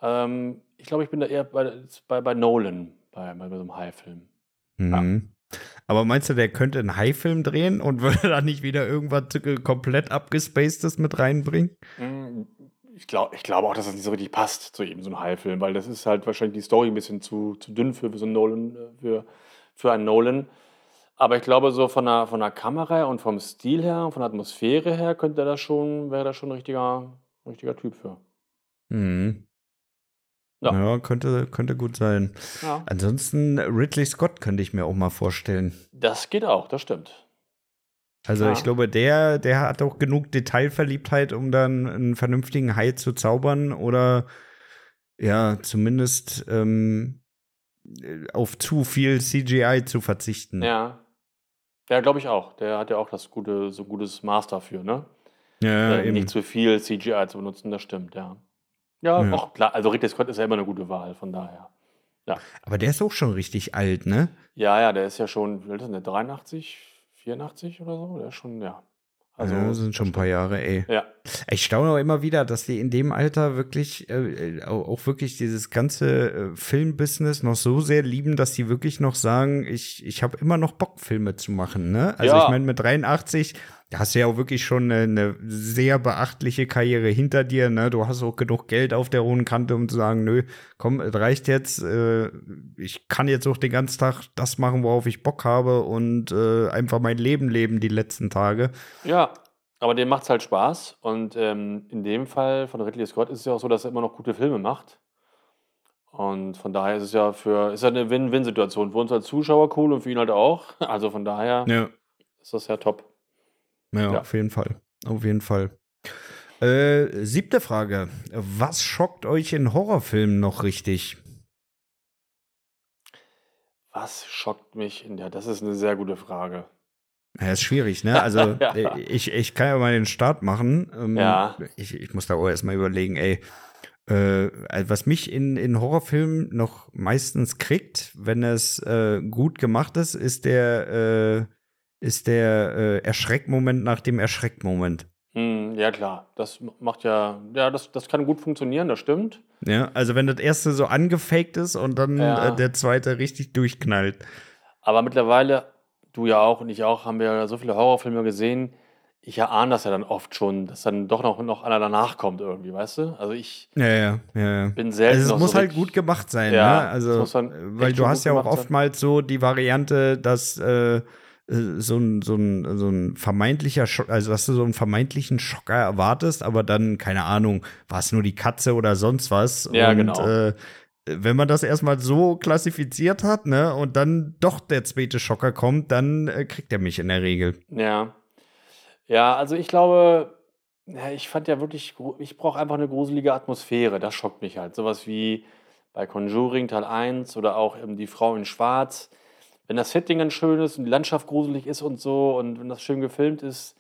Ähm, ich glaube, ich bin da eher bei, bei, bei Nolan, bei, bei so einem High-Film. Mhm. Aber meinst du, der könnte einen High-Film drehen und würde da nicht wieder irgendwas komplett abgespacedes mit reinbringen? Mm, Ich glaube ich glaube auch, dass das nicht so richtig passt zu ihm, so ein High-Film, weil das ist halt wahrscheinlich die Story ein bisschen zu, zu dünn für, für so einen Nolan, äh, für, für einen Nolan. Aber ich glaube, so von der, von der Kamera und vom Stil her und von der Atmosphäre her könnte das schon, wäre das schon ein richtiger, richtiger Typ für. Mhm. Ja. Ja, könnte, könnte gut sein. Ja. Ansonsten Ridley Scott könnte ich mir auch mal vorstellen. Das geht auch, das stimmt. Also Ja. ich glaube, der, der hat auch genug Detailverliebtheit, um dann einen vernünftigen Hai zu zaubern oder ja, zumindest ähm, auf zu viel CGI zu verzichten. Ja. Ja, glaube ich auch. Der hat ja auch das gute, so gutes Maß dafür, ne? ja äh, eben. nicht zu viel CGI zu benutzen, das stimmt, ja. Ja, Ja. auch klar. Also Ridley Scott ist ja immer eine gute Wahl, von daher. Aber der ist auch schon richtig alt, ne? Ja, ja, der ist ja schon, wie alt ist denn der? 83, 84 oder so? Der ist schon, ja. Also ja, sind schon ein paar Jahre, ey. Ja. Ich staune auch immer wieder, dass die in dem Alter wirklich äh, auch auch wirklich dieses ganze äh, Filmbusiness noch so sehr lieben, dass die wirklich noch sagen, ich, ich habe immer noch Bock, Filme zu machen. Ne? Also Ja. ich meine, mit 83, da hast du ja auch wirklich schon eine, eine sehr beachtliche Karriere hinter dir. Ne? Du hast auch genug Geld auf der hohen Kante, um zu sagen, nö, komm, es reicht jetzt. Äh, ich kann jetzt auch den ganzen Tag das machen, worauf ich Bock habe und äh, einfach mein Leben leben die letzten Tage. Ja, aber dem macht es halt Spaß. Und ähm, in dem Fall von Ridley Scott ist es ja auch so, dass er immer noch gute Filme macht. Und von daher ist es ja für, ist ja eine Win-Win-Situation. Für uns als Zuschauer cool und für ihn halt auch. Also von daher Ja. ist das ja top. Ja, Ja. auf jeden Fall. Auf jeden Fall. Äh, siebte Frage. Was schockt euch in Horrorfilmen noch richtig? Was schockt mich in der? Das ist eine sehr gute Frage. Ja, ist schwierig, ne? Also, Ja. äh, ich, ich kann ja mal den Start machen. Ähm, Ja. Ich, ich muss da auch erstmal überlegen, ey. Äh, also was mich in, in Horrorfilmen noch meistens kriegt, wenn es äh, gut gemacht ist, ist der, äh, ist der äh, Erschreckmoment nach dem Erschreckmoment. Hm, ja, klar. Das macht ja, ja, das, das kann gut funktionieren, das stimmt. Ja, also wenn das erste so angefaked ist und dann Ja. äh, der zweite richtig durchknallt. Aber mittlerweile, du ja auch und ich auch, haben wir ja so viele Horrorfilme gesehen. Ich erahne das ja dann oft schon, dass dann doch noch, noch einer danach kommt irgendwie, weißt du? Also ich Ja, ja, ja. bin selten Also es muss so halt gut gemacht sein, Ja, ne? Also, weil du hast ja auch gemacht sein. oftmals so die Variante, dass äh, so ein, so ein, so ein vermeintlicher Schock, also dass du so einen vermeintlichen Schocker erwartest, aber dann, keine Ahnung, war es nur die Katze oder sonst was. Ja, und, genau. Äh, wenn man das erstmal so klassifiziert hat, ne, und dann doch der zweite Schocker kommt, dann äh, kriegt er mich in der Regel. Ja. Ja, also ich glaube, ja, ich fand ja wirklich, ich brauche einfach eine gruselige Atmosphäre. Das schockt mich halt. Sowas wie bei Conjuring Teil 1 oder auch eben Die Frau in Schwarz. Wenn das Setting dann schön ist und die Landschaft gruselig ist und so und wenn das schön gefilmt ist,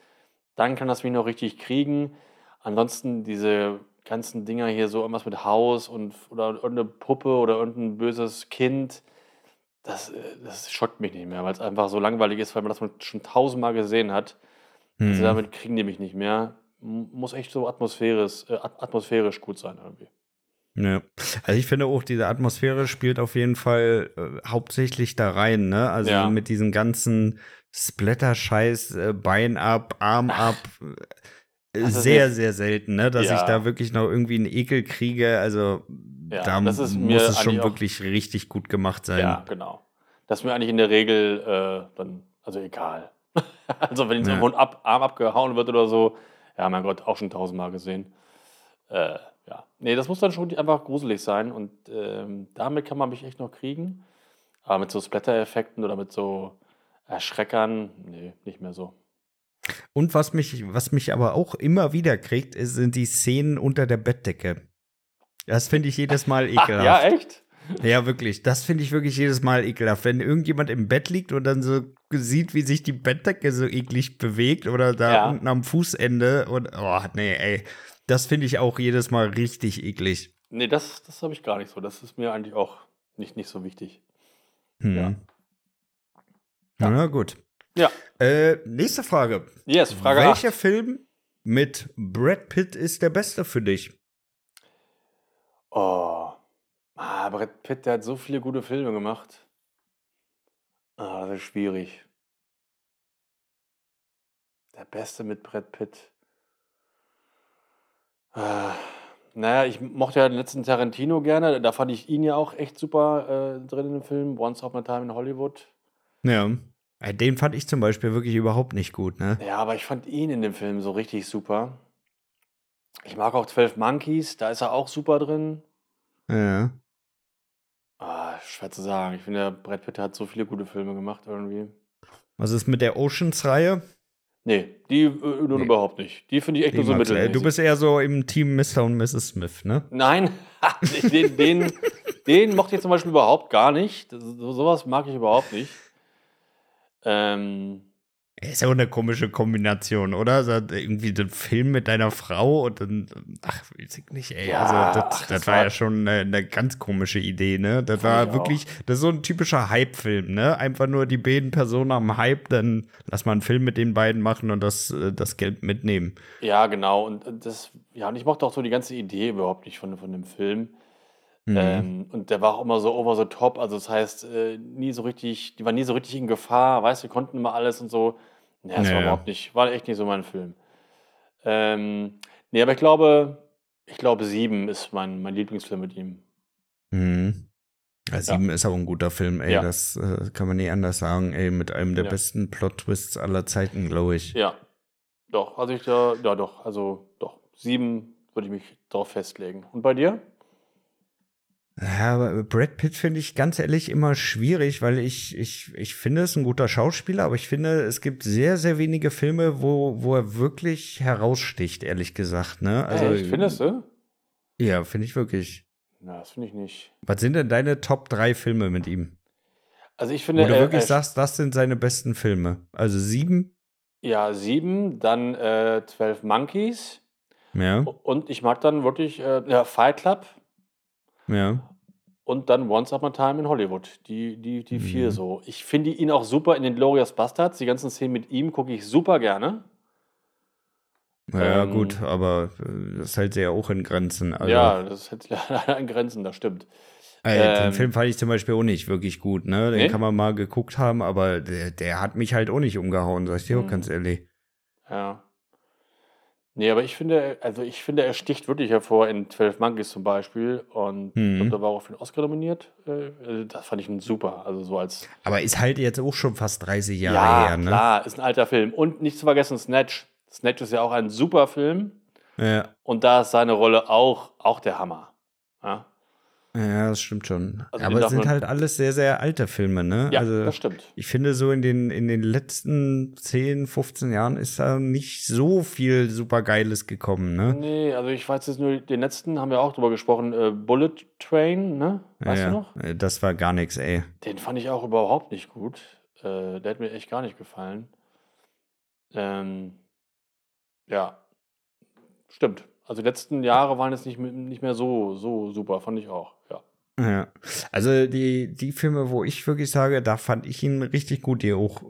dann kann das mich noch richtig kriegen. Ansonsten diese ganzen Dinger hier, so irgendwas mit Haus und oder irgendeine Puppe oder irgendein böses Kind, das, äh, das schockt mich nicht mehr, weil es einfach so langweilig ist, weil man das schon tausendmal gesehen hat. Also Hm. damit kriegen die mich nicht mehr. Muss echt so atmosphärisch, äh, at- atmosphärisch gut sein irgendwie. Ja. Also ich finde auch, diese Atmosphäre spielt auf jeden Fall äh, hauptsächlich da rein, ne? Also Ja. mit diesen ganzen Splatter-Scheiß, äh, Bein ab, Arm ab. Äh, ist sehr, sehr selten, ne? Dass ich Ja. da wirklich noch irgendwie einen Ekel kriege. Also Ja, da muss es schon wirklich richtig gut gemacht sein. Ja, genau. Das ist mir eigentlich in der Regel äh, dann, also egal. also wenn so ein Hund ab, Arm abgehauen wird oder so, ja, mein Gott, auch schon tausendmal gesehen. Äh, ja. Nee, das muss dann schon einfach gruselig sein und ähm, damit kann man mich echt noch kriegen. Aber mit so Splatter-Effekten oder mit so Erschreckern, nee, nicht mehr so. Und was mich, was mich aber auch immer wieder kriegt, sind die Szenen unter der Bettdecke. Das finde ich jedes Mal Ach, ekelhaft. ja, echt? Ja, wirklich. Das finde ich wirklich jedes Mal ekelhaft. Wenn irgendjemand im Bett liegt und dann so sieht, wie sich die Bettdecke so eklig bewegt oder da Ja. unten am Fußende und oh, nee, ey. Das finde ich auch jedes Mal richtig eklig. Nee, das, das habe ich gar nicht so. Das ist mir eigentlich auch nicht, nicht so wichtig. Hm. Ja. Ja. Na gut. Ja. Äh, nächste Frage. Yes, Frage Welcher 8. Film mit Brad Pitt ist der beste für dich? Oh. Ah, Brad Pitt, der hat so viele gute Filme gemacht. Ah, das ist schwierig. Der Beste mit Brad Pitt. Ah, naja, ich mochte ja den letzten Tarantino gerne. Da fand ich ihn ja auch echt super äh, drin in dem Film. Once Upon a Time in Hollywood. Ja. Äh, Den fand ich zum Beispiel wirklich überhaupt nicht gut, ne? Ja, aber ich fand ihn in dem Film so richtig super. Ich mag auch 12 Monkeys, da ist er auch super drin. Ja. Ah, schwer zu sagen. Ich finde, Brad Pitt hat so viele gute Filme gemacht irgendwie. Was ist mit der Oceans-Reihe? Nee, die äh, nun Nee. überhaupt nicht. Die finde ich echt nur so magst du. Bist eher so im Team Mr. und Mrs. Smith, ne? Nein, den, den, den mochte ich zum Beispiel überhaupt gar nicht. Das, so, sowas mag ich überhaupt nicht. Ähm, Ist ja auch eine komische Kombination, oder? So, irgendwie den Film mit deiner Frau und dann, ach, weiß ich nicht, ey. Ja, also, das, ach, das, das war war- ja schon eine, eine ganz komische Idee, ne? Das war ich wirklich, das ist so ein typischer Hype-Film, ne? Einfach nur die beiden Personen am Hype, dann lass mal einen Film mit den beiden machen und das, äh, das Geld mitnehmen. ja, genau. Und äh, das, ja, und ich mochte auch so die ganze Idee überhaupt nicht von, von dem Film. Mhm. Ähm, und der war auch immer so over the top. Also das heißt, äh, nie so richtig, die waren nie so richtig in Gefahr, weißt du, wir konnten immer alles und so. Ja, das Ja, war überhaupt nicht, war echt nicht so mein Film. Ähm, nee, aber ich glaube, ich glaube, Sieben ist mein, mein Lieblingsfilm mit ihm. Mhm. Ja, Sieben ist auch ein guter Film, ey. Ja. Das äh, kann man nie anders sagen, ey. Mit einem der Ja. besten Plot-Twists aller Zeiten, glaube ich. Ja, doch, also ich da, ja doch, also doch, Sieben würde ich mich darauf festlegen. Und bei dir? Ja, Brad Pitt finde ich ganz ehrlich immer schwierig, weil ich, ich, ich finde, es ein guter Schauspieler, aber ich finde, es gibt sehr, sehr wenige Filme, wo, wo er wirklich heraussticht, ehrlich gesagt, ne? Also, Echt, findest du? Ja, finde ich wirklich. Na, das finde ich nicht. Was sind denn deine Top 3 Filme mit ihm? Also ich Wo finde, du er- wirklich er- sagst, das sind seine besten Filme. Also sieben? ja, Sieben, dann äh, 12 Monkeys Ja, und ich mag dann wirklich äh, ja, Fight Club ja. und dann Once Upon a Time in Hollywood. Die, die, die vier Mhm. so. Ich finde ihn auch super in den Glorious Bastards. Die ganzen Szenen mit ihm gucke ich super gerne. Ja, Ähm, gut, aber äh, das hält sie ja auch in Grenzen. Also, Ja, das jetzt leider an Grenzen, das stimmt. Den Ähm, Film fand ich zum Beispiel auch nicht wirklich gut, ne? Den Nee? kann man mal geguckt haben, aber der, der hat mich halt auch nicht umgehauen, sag ich dir auch Mhm. ganz ehrlich. Ja. Nee, aber ich finde, also ich finde, er sticht wirklich hervor in 12 Monkeys zum Beispiel. Und Mhm. da war auch für den Oscar nominiert. Äh, also das fand ich ein super. Also so als Aber ist halt jetzt auch schon fast 30 Jahre ja, her, ne? klar, ist ein alter Film. Und nicht zu vergessen, Snatch. Snatch ist ja auch ein super Film. Ja. Und da ist seine Rolle auch, auch der Hammer. Ja? Ja, das stimmt schon. Also Aber es sind halt alles sehr, sehr alte Filme, ne? Ja, also das stimmt. ich finde so in den, in den letzten 10, 15 Jahren ist da nicht so viel supergeiles gekommen, ne? Nee, also ich weiß jetzt nur, den letzten haben wir auch drüber gesprochen, äh, Bullet Train, ne? Weißt ja, du noch? äh, Das war gar nichts, ey. Den fand ich auch überhaupt nicht gut. Äh, der hat mir echt gar nicht gefallen. Ähm, ja, stimmt. Also die letzten Jahre waren jetzt nicht, nicht mehr so, so super, fand ich auch, ja. Ja. Also die, die Filme, wo ich wirklich sage, da fand ich ihn richtig gut, die auch,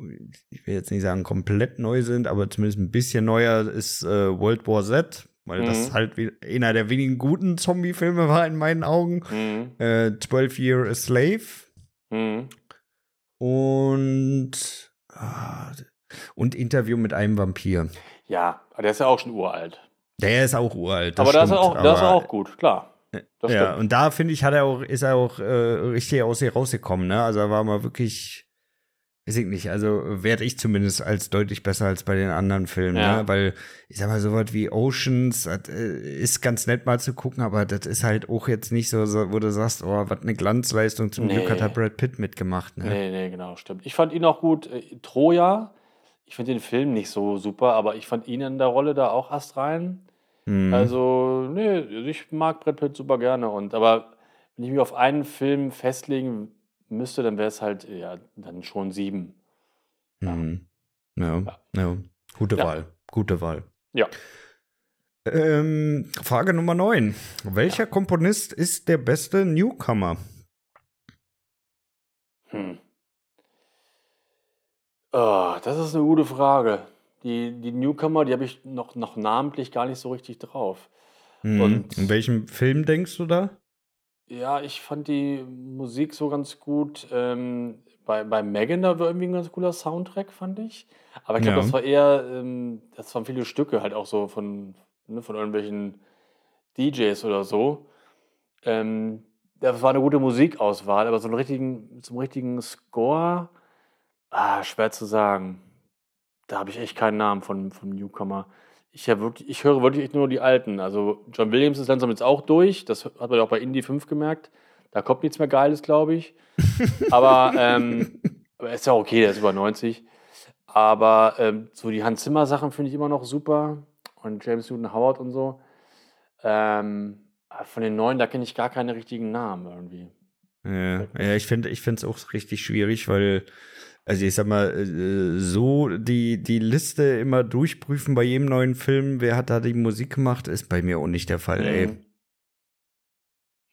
ich will jetzt nicht sagen komplett neu sind, aber zumindest ein bisschen neuer ist äh, World War Z, weil das Mhm. halt wie- einer der wenigen guten Zombie-Filme war in meinen Augen. Mhm. Äh, 12 Year a Slave Mhm. und ah, und Interview mit einem Vampir. Ja, der ist ja auch schon uralt. Der ist auch uralt. das aber da ist er stimmt, auch, ist er aber- auch gut, klar. Das ja, stimmt. und da finde ich, hat er auch, ist er auch äh, richtig aus ihr rausgekommen, ne? Also er war mal wirklich, weiß ich nicht, also werde ich zumindest als deutlich besser als bei den anderen Filmen, Ja. ne? Weil ich sag mal, sowas wie Oceans das, äh, ist ganz nett mal zu gucken, aber das ist halt auch jetzt nicht so, so wo du sagst, oh, was eine Glanzleistung. Zum Glück Nee. hat er Brad Pitt mitgemacht, ne? Nee, nee, genau, stimmt. Ich fand ihn auch gut. Äh, Troja, ich finde den Film nicht so super, aber ich fand ihn in der Rolle da auch erst rein. Mhm. Also, nee, ich mag Brad Pitt super gerne. Und aber wenn ich mich auf einen Film festlegen müsste, dann wäre es halt ja dann schon sieben. Mhm. Ja, Ja. ja. Gute Ja. Wahl. Gute Wahl. Ja. Ähm, Frage Nummer 9. Welcher Komponist ist der beste Newcomer? Hm. Oh, das ist eine gute Frage. Die, die Newcomer, die habe ich noch, noch namentlich gar nicht so richtig drauf. Mhm. Und- In welchem Film denkst du da? Ja, ich fand die Musik so ganz gut. Ähm, bei, bei Megan, da war irgendwie ein ganz cooler Soundtrack, fand ich. Aber ich glaube, Ja. das war eher, ähm, das waren viele Stücke halt auch so von, ne, von irgendwelchen DJs oder so. Ähm, das war eine gute Musikauswahl, aber so einen richtigen, zum richtigen Score, ah, schwer zu sagen. Da habe ich echt keinen Namen von, von Newcomer. Ich, wirklich, ich höre wirklich echt nur die alten. Also John Williams ist langsam jetzt auch durch. Das hat man ja auch bei Indie 5 gemerkt. Da kommt nichts mehr Geiles, glaube ich. aber, ähm, aber ist ja okay, der ist über 90. Aber ähm, so die Hans Zimmer Sachen finde ich immer noch super. Und James Newton Howard und so. Ähm, von den neuen, da kenne ich gar keine richtigen Namen irgendwie. Ja, ja ich finde ich es auch richtig schwierig, weil, also ich sag mal, äh, so die, die Liste immer durchprüfen bei jedem neuen Film, wer hat da die Musik gemacht, ist bei mir auch nicht der Fall, ey. Mhm.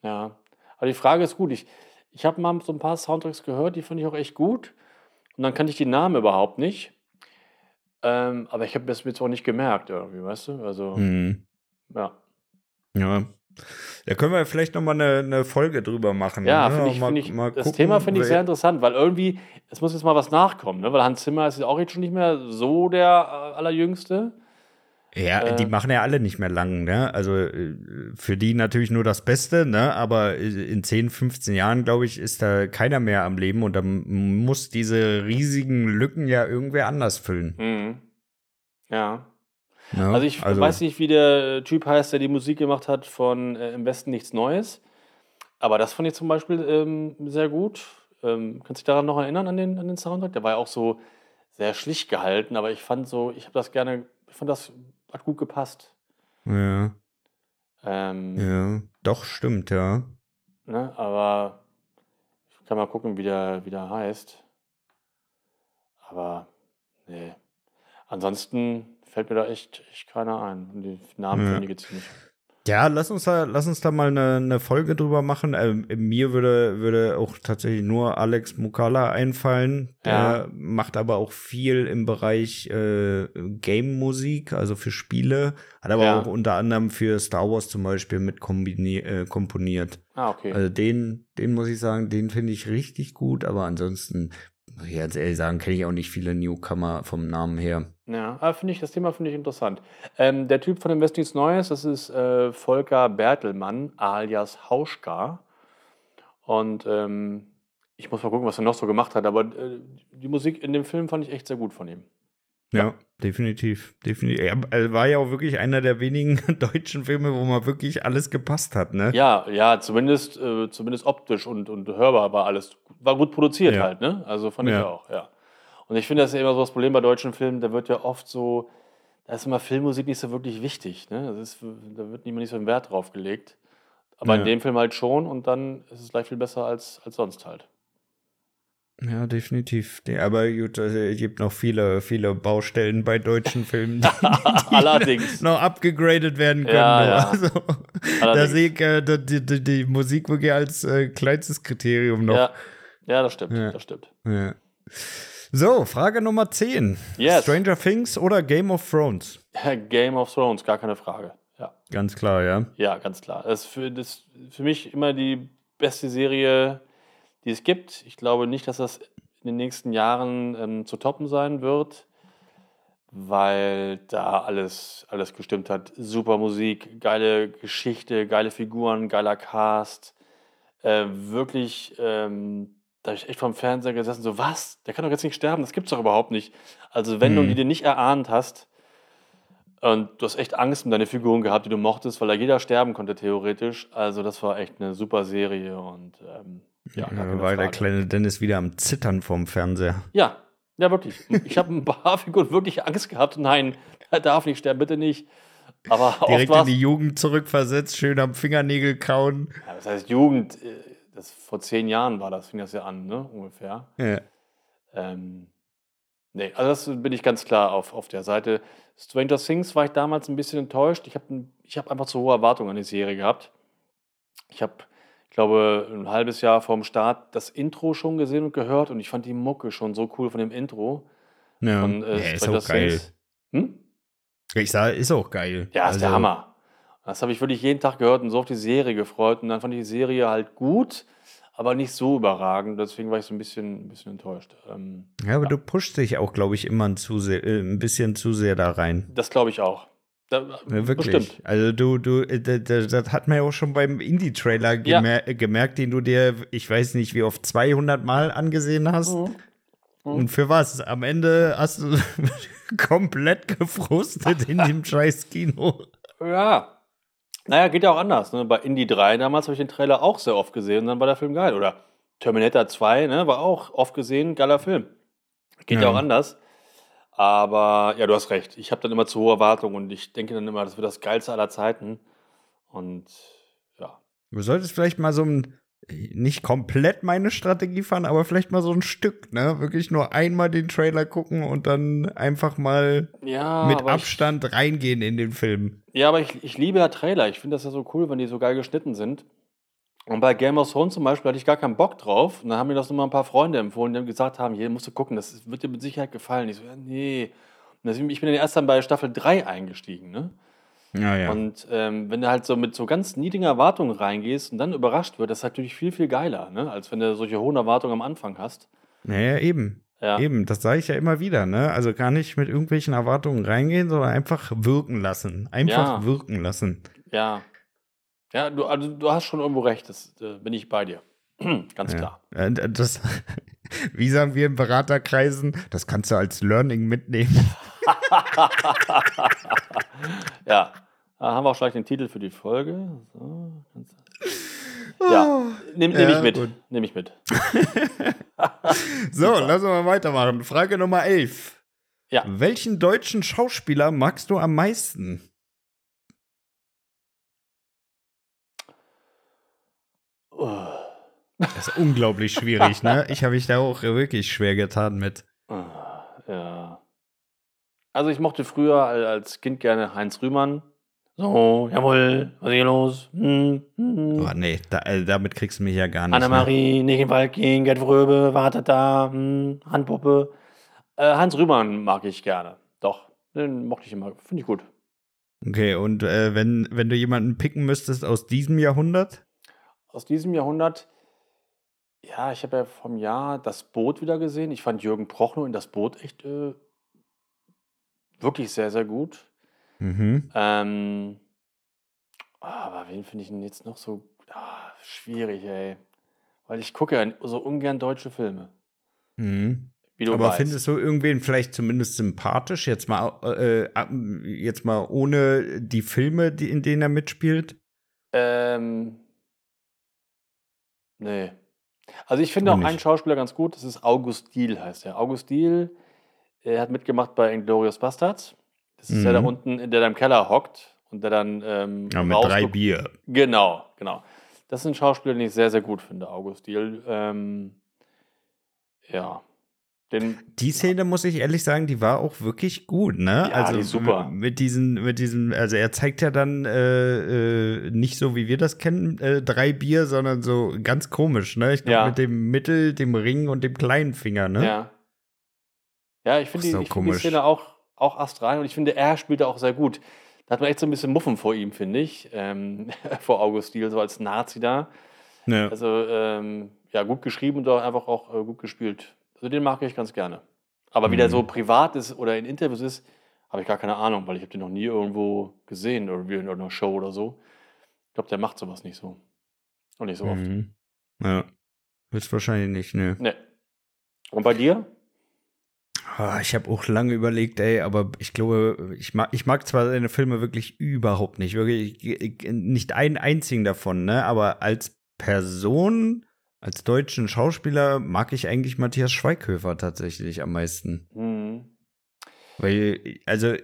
Ja, aber die Frage ist gut. Ich, ich habe mal so ein paar Soundtracks gehört, die fand ich auch echt gut. Und dann kannte ich die Namen überhaupt nicht. Ähm, aber ich habe das jetzt auch nicht gemerkt irgendwie, weißt du? Also, Mhm. ja. Ja. Da können wir vielleicht noch mal eine, eine Folge drüber machen. Ja, ne? finde ich, Mal- ich, mal das gucken, Thema finde ich sehr interessant, weil irgendwie, es muss jetzt mal was nachkommen, ne? weil Hans Zimmer ist ja auch jetzt schon nicht mehr so der äh, Allerjüngste. Ja, Äh, die machen ja alle nicht mehr lang, ne? Also äh, für die natürlich nur das Beste, ne? Aber äh, in 10, 15 Jahren, glaube ich, ist da keiner mehr am Leben und dann muss diese riesigen Lücken ja irgendwer anders füllen. Mhm. Ja. Ne? Also ich weiß nicht, wie der Typ heißt, der die Musik gemacht hat von äh, Im Westen nichts Neues. Aber das fand ich zum Beispiel ähm, sehr gut. Ähm, kannst du dich daran noch erinnern, an den, an den Soundtrack? Der war ja auch so sehr schlicht gehalten, aber ich fand so, ich habe das gerne, ich fand das hat gut gepasst. Ja, Ähm, ja, doch, stimmt, ja. ne, aber ich kann mal gucken, wie der, wie der heißt. Aber nee. Ansonsten fällt mir da echt, echt keiner ein. Und die Namen Ja. finde ich jetzt nicht. Ja, lass uns da, lass uns da mal eine, eine Folge drüber machen. Ähm, mir würde, würde auch tatsächlich nur Alex Mukala einfallen. Der Ja. macht aber auch viel im Bereich äh, Game-Musik, also für Spiele. Hat aber Ja. auch unter anderem für Star Wars zum Beispiel mit äh, komponiert. Ah, okay. Also den, den muss ich sagen, den finde ich richtig gut, aber ansonsten, muss ich ganz ehrlich sagen, kenne ich auch nicht viele Newcomer vom Namen her. Ja, aber finde ich, das Thema finde ich interessant. Ähm, der Typ von dem West Nichts Neues, das ist äh, Volker Bertelmann alias Hauschka. Und ähm, ich muss mal gucken, was er noch so gemacht hat. Aber äh, die Musik in dem Film fand ich echt sehr gut von ihm. Ja, definitiv. definitiv. Er war ja auch wirklich einer der wenigen deutschen Filme, wo mal wirklich alles gepasst hat, ne? Ja, ja, zumindest, äh, zumindest optisch und, und hörbar war alles, war gut produziert Ja. halt, ne? Also fand ich Ja. auch, ja. Und ich finde, das ist ja immer so das Problem bei deutschen Filmen, da wird ja oft so, da ist immer Filmmusik nicht so wirklich wichtig, ne? Das ist, da wird immer nicht so einen Wert drauf gelegt. Aber Ja. in dem Film halt schon und dann ist es gleich viel besser als, als sonst halt. Ja, definitiv. Aber gut, also, es gibt noch viele, viele Baustellen bei deutschen Filmen, die, die Allerdings. noch abgegradet werden können. Ja, du. ja. Also, da sehe ich äh, die, die, die, Musik wirklich als äh, kleinstes Kriterium noch. Ja, ja, das stimmt, Ja. das stimmt. Ja. So, Frage Nummer 10. Yes. Stranger Things oder Game of Thrones? Game of Thrones, gar keine Frage. Ja, Ganz klar, ja. ja ganz klar. Das ist für, das ist für mich immer die beste Serie, die es gibt. Ich glaube nicht, dass das in den nächsten Jahren ähm, zu toppen sein wird, weil da alles, alles gestimmt hat. Super Musik, geile Geschichte, geile Figuren, geiler Cast. Äh, wirklich, ähm, da habe ich echt vom Fernseher gesessen, so, was? Der kann doch jetzt nicht sterben, das gibt's doch überhaupt nicht. Also, wenn du Hm. die dir nicht erahnt hast, und du hast echt Angst um deine Figuren gehabt, die du mochtest, weil da jeder sterben konnte, theoretisch. Also, das war echt eine super Serie und ähm, ja, Ja, war der Frage. kleine Dennis wieder am Zittern vom Fernseher. Ja, ja, wirklich. Ich habe ein paar Figuren wirklich Angst gehabt. Nein, er darf nicht sterben, bitte nicht. Aber Direkt in die Jugend zurückversetzt, schön am Fingernägel kauen. ja, das heißt Jugend, äh, das vor zehn Jahren war das, fing das ja an, ne, ungefähr. Ja. Ähm, nee, also das bin ich ganz klar auf, auf der Seite. Stranger Things war ich damals ein bisschen enttäuscht. Ich habe ich hab einfach zu hohe Erwartungen an die Serie gehabt. Ich habe, ich glaube, ein halbes Jahr vorm Start das Intro schon gesehen und gehört und ich fand die Mucke schon so cool von dem Intro. Ja, Von, äh, ja ist auch geil. Hm? Ich sage, ist auch geil. Ja, ist der Also, Hammer. Das habe ich wirklich jeden Tag gehört und so auf die Serie gefreut. Und dann fand ich die Serie halt gut, aber nicht so überragend. Deswegen war ich so ein bisschen, ein bisschen enttäuscht. Ähm, Ja, aber du pushst dich auch, glaube ich, immer ein, zu sehr, äh, ein bisschen zu sehr da rein. das glaube ich auch. Da, Ja, wirklich. Bestimmt. Also du, du, äh, das, das, hat man ja auch schon beim Indie-Trailer Ja. gemer äh, gemerkt, den du dir, ich weiß nicht, wie oft 200 Mal angesehen hast. Mhm. Und für was? Am Ende hast du komplett gefrustet in dem scheiß Kino. Ja. Naja, geht ja auch anders. Ne? Bei Indie 3 damals habe ich den Trailer auch sehr oft gesehen und dann war der Film geil. Oder Terminator 2 ne, war auch oft gesehen, geiler Film. Geht ja, Ja. auch anders. Aber ja, du hast recht. Ich habe dann immer zu hohe Erwartungen und ich denke dann immer, das wird das Geilste aller Zeiten. Und ja. Du solltest vielleicht mal so ein, nicht komplett meine Strategie fahren, aber vielleicht mal so ein Stück, ne? Wirklich nur einmal den Trailer gucken und dann einfach mal Ja, mit Abstand reingehen in den Film. Ich, ja, aber ich, ich liebe ja Trailer. Ich finde das ja so cool, wenn die so geil geschnitten sind. Und bei Game of Thrones zum Beispiel hatte ich gar keinen Bock drauf. Und dann haben mir das nur mal ein paar Freunde empfohlen, die haben gesagt haben, hier musst du gucken, das wird dir mit Sicherheit gefallen. Ich so, ja, nee. Und deswegen, ich bin dann erst dann bei Staffel 3 eingestiegen, ne? Ja, ja. Und ähm, wenn du halt so mit so ganz niedrigen Erwartungen reingehst und dann überrascht wird, das ist natürlich viel, viel geiler, ne? Als wenn du solche hohen Erwartungen am Anfang hast. naja, eben. Ja. Eben, das sage ich ja immer wieder, ne? Also gar nicht mit irgendwelchen Erwartungen reingehen, sondern einfach wirken lassen. Einfach Ja. wirken lassen. Ja. Ja, du, also, du hast schon irgendwo recht, das äh, bin ich bei dir. Ganz klar. Äh, Das, wie sagen wir in Beraterkreisen, das kannst du als Learning mitnehmen. Ja, da haben wir auch gleich den Titel für die Folge. So, ganz- ja, nehme nehm Ja, ich mit. Nehme ich mit. So, lassen wir mal weitermachen. Frage Nummer 11. Ja. Welchen deutschen Schauspieler magst du am meisten? Das ist unglaublich schwierig, ne? Ich habe mich da auch wirklich schwer getan mit. Ah, Ja. Also ich mochte früher al- als Kind gerne Heinz Rühmann. So, jawohl, was ist hier los? Hm, hm. Oh, nee, da, äh, damit kriegst du mich ja gar nicht. Ne? Annemarie, nicht in den Wald gehen, Gerd Fröbe, wartet da, hm, Handpuppe. Äh, Hans Rühmann mag ich gerne. Doch, den mochte ich immer. Finde ich gut. Okay, und äh, wenn, wenn du jemanden picken müsstest aus diesem Jahrhundert? Aus diesem Jahrhundert, ja, ich habe ja vom Jahr das Boot wieder gesehen. Ich fand Jürgen Prochnow in das Boot echt äh, wirklich sehr, sehr gut. Mhm. Ähm, aber wen finde ich denn jetzt noch so ah, schwierig, ey? Weil ich gucke ja so ungern deutsche Filme. Mhm. Wie du Aber weißt. findest du irgendwen vielleicht zumindest sympathisch? Jetzt mal, äh, ab- jetzt mal ohne die Filme, die, in denen er mitspielt? Ähm, nee. Also ich finde Auch nicht. einen Schauspieler ganz gut, das ist August Diehl, heißt er. August Diehl, er hat mitgemacht bei Inglourious Bastards. Das ist der da Mhm. unten, der da im Keller hockt und der dann ähm, Ja, mit drei. Bier. Genau, genau. Das ist ein Schauspieler, den ich sehr, sehr gut finde, August Diehl. Ähm, ja. Den, Die Szene, muss ich ehrlich sagen, die war auch wirklich gut, ne? Ja, ist super. Mit diesen, mit diesen, also er zeigt ja dann äh, äh, nicht so, wie wir das kennen, äh, drei Bier, sondern so ganz komisch, ne? Ich glaube, Ja. mit dem Mittel, dem Ring und dem kleinen Finger, ne? Ja. Ja, ich finde die, so, ich find die. Szene auch, auch astral und ich finde, er spielt da auch sehr gut. Da hat man echt so ein bisschen Muffen vor ihm, finde ich. Ähm, vor August Diehl, so als Nazi da. Ja. Also, ähm, ja, gut geschrieben und auch einfach auch äh, gut gespielt. Also, den mag ich ganz gerne. Aber wie der Mhm. so privat ist oder in Interviews ist, habe ich gar keine Ahnung, weil ich habe den noch nie irgendwo gesehen, irgendwie in irgendeiner Show oder so. Ich glaube, der macht sowas nicht so. Und nicht so oft. Mhm. Ja. Höchstwahrscheinlich nicht, ne? Ne. Und bei dir? Ah, Ich habe auch lange überlegt, ey, aber ich glaube, ich mag, ich mag zwar seine Filme wirklich überhaupt nicht, wirklich ich- ich- nicht einen einzigen davon, ne? Aber als Person, als deutschen Schauspieler mag ich eigentlich Matthias Schweighöfer tatsächlich am meisten. Hm. Weil, also,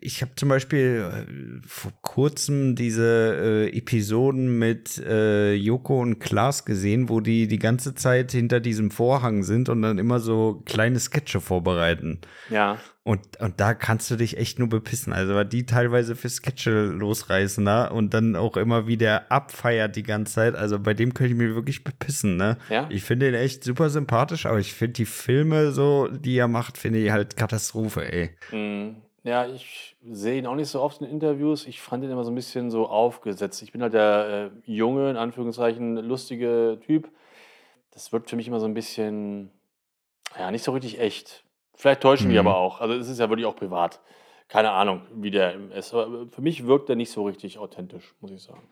ich, habe zum Beispiel äh, vor kurzem diese äh, Episoden mit äh, Joko und Klaas gesehen, wo die die ganze Zeit hinter diesem Vorhang sind und dann immer so kleine Sketche vorbereiten. Ja. Und, und da kannst du dich echt nur bepissen. Also, weil die teilweise für Sketche losreißen, ne? Und dann auch immer wieder abfeiert die ganze Zeit. Also, bei dem könnte ich mich wirklich bepissen, ne? Ja? Ich finde ihn echt super sympathisch, aber ich finde die Filme so, die er macht, finde ich halt Katastrophe, ey. Mm, Ja, ich sehe ihn auch nicht so oft in Interviews. Ich fand ihn immer so ein bisschen so aufgesetzt. Ich bin halt der äh, junge, in Anführungszeichen, lustige Typ. Das wirkt für mich immer so ein bisschen, ja, nicht so richtig echt. Vielleicht täuschen die Mhm. aber auch. Also es ist ja wirklich auch privat. Keine Ahnung, wie der ist. Aber für mich wirkt er nicht so richtig authentisch, muss ich sagen.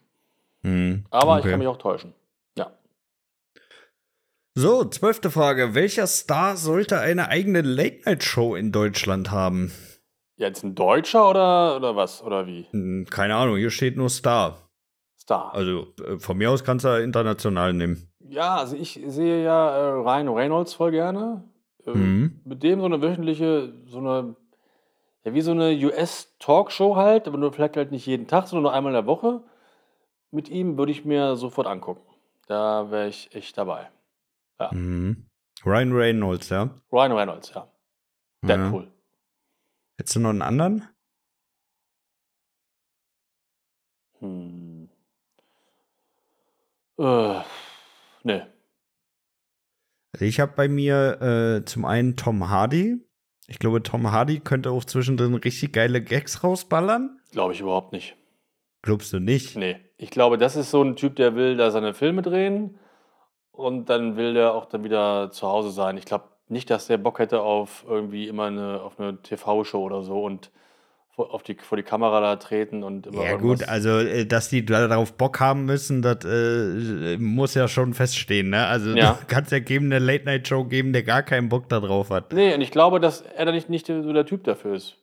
Hm, Aber okay. ich kann mich auch täuschen. Ja. So, zwölfte Frage. Welcher Star sollte eine eigene Late-Night-Show in Deutschland haben? Jetzt ein Deutscher oder, oder was? Oder wie? Hm, keine Ahnung, hier steht nur Star. Star. Also äh, von mir aus kannst du international nehmen. Ja, also ich sehe ja äh, Ryan Reynolds voll gerne. Äh, Mhm. Mit dem so eine wöchentliche, so eine, ja, wie so eine US-Talkshow halt, aber nur vielleicht halt nicht jeden Tag, sondern nur einmal in der Woche. Mit ihm würde ich mir sofort angucken. Da wäre ich echt dabei. Mhm. Ryan Reynolds, ja. Ryan Reynolds, ja. Ja. Hättest du noch einen anderen? Hm. Äh, ne. Also ich habe bei mir äh, zum einen Tom Hardy. Ich glaube, Tom Hardy könnte auch zwischendrin richtig geile Gags rausballern. Glaube ich überhaupt nicht. Glaubst du nicht? Nee. Ich glaube, das ist so ein Typ, der will da seine Filme drehen und dann will der auch dann wieder zu Hause sein. Ich glaube nicht, dass der Bock hätte auf irgendwie immer eine, auf eine TV-Show oder so und vor, auf die, vor die Kamera da treten und immer Ja irgendwas- gut, also äh, dass die da darauf Bock haben müssen, das äh, muss ja schon feststehen, ne? Also Ja. du kannst ja geben eine Late-Night-Show geben, der gar keinen Bock da drauf hat. Nee, und ich glaube, dass er da nicht, nicht so der Typ dafür ist.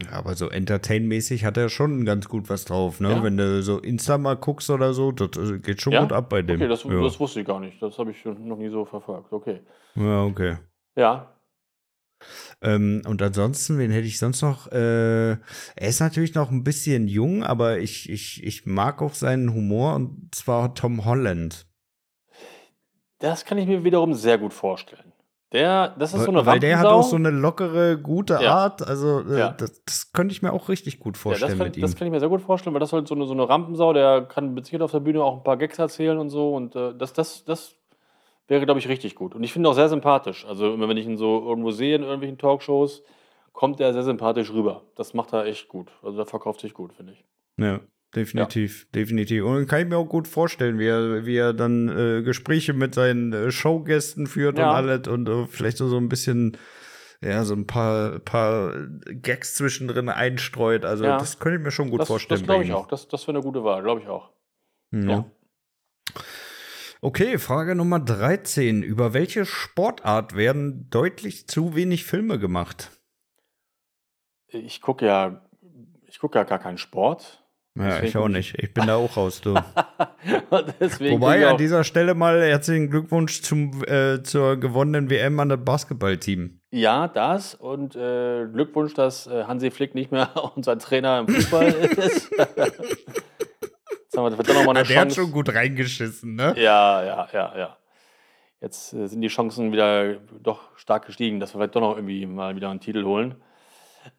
Ja, aber so entertainmäßig hat er schon ganz gut was drauf, ne? Ja? Wenn du so Insta mal guckst oder so, das äh, geht schon Ja? gut ab bei dem. Okay, das, das wusste ich gar nicht. Das habe ich noch nie so verfolgt. Okay. ja, okay. Ja. Ähm, und ansonsten, wen hätte ich sonst noch? Äh, er ist natürlich noch ein bisschen jung, aber ich, ich, ich mag auch seinen Humor und zwar Tom Holland. Das kann ich mir wiederum sehr gut vorstellen. Der, das ist so eine Weil der hat auch so eine lockere, gute Ja. Art. Also, äh, Ja. das, das könnte ich mir auch richtig gut Ja, vorstellen das, kann, mit ihm. das kann ich mir sehr gut vorstellen, weil das halt so eine, so eine Rampensau, der kann Sicherheit auf der Bühne auch ein paar Gags erzählen und so. Und äh, das, das, das wäre, glaube ich, richtig gut. Und ich finde ihn auch sehr sympathisch. Also, immer wenn ich ihn so irgendwo sehe in irgendwelchen Talkshows, kommt er sehr sympathisch rüber. Das macht er echt gut. Also, der verkauft sich gut, finde ich. Ja, definitiv, definitiv. Und kann ich mir auch gut vorstellen, wie er, wie er dann äh, Gespräche mit seinen äh, Showgästen führt Ja. und alles und äh, vielleicht so, so ein bisschen, ja, so ein paar, paar Gags zwischendrin einstreut. Also Ja. das könnte ich mir schon gut das vorstellen. das glaube ich auch. Das, das wäre eine gute Wahl, glaube ich auch. Ja. Ja. Okay, Frage Nummer 13. Über welche Sportart werden deutlich zu wenig Filme gemacht? Ich gucke ja, ich gucke ja gar keinen Sport. Ja, ich auch nicht. Ich bin da auch raus, du. Wobei an dieser Stelle mal herzlichen Glückwunsch zum, äh, zur gewonnenen WM an das Basketballteam. ja, das und äh, Glückwunsch, dass äh, Hansi Flick nicht mehr unser Trainer im Fußball ist. Jetzt haben wir doch noch mal eine Der hat Chance. schon gut reingeschissen, ne? Ja, ja, ja, ja. Jetzt äh, sind die Chancen wieder doch stark gestiegen, dass wir vielleicht doch noch irgendwie mal wieder einen Titel holen.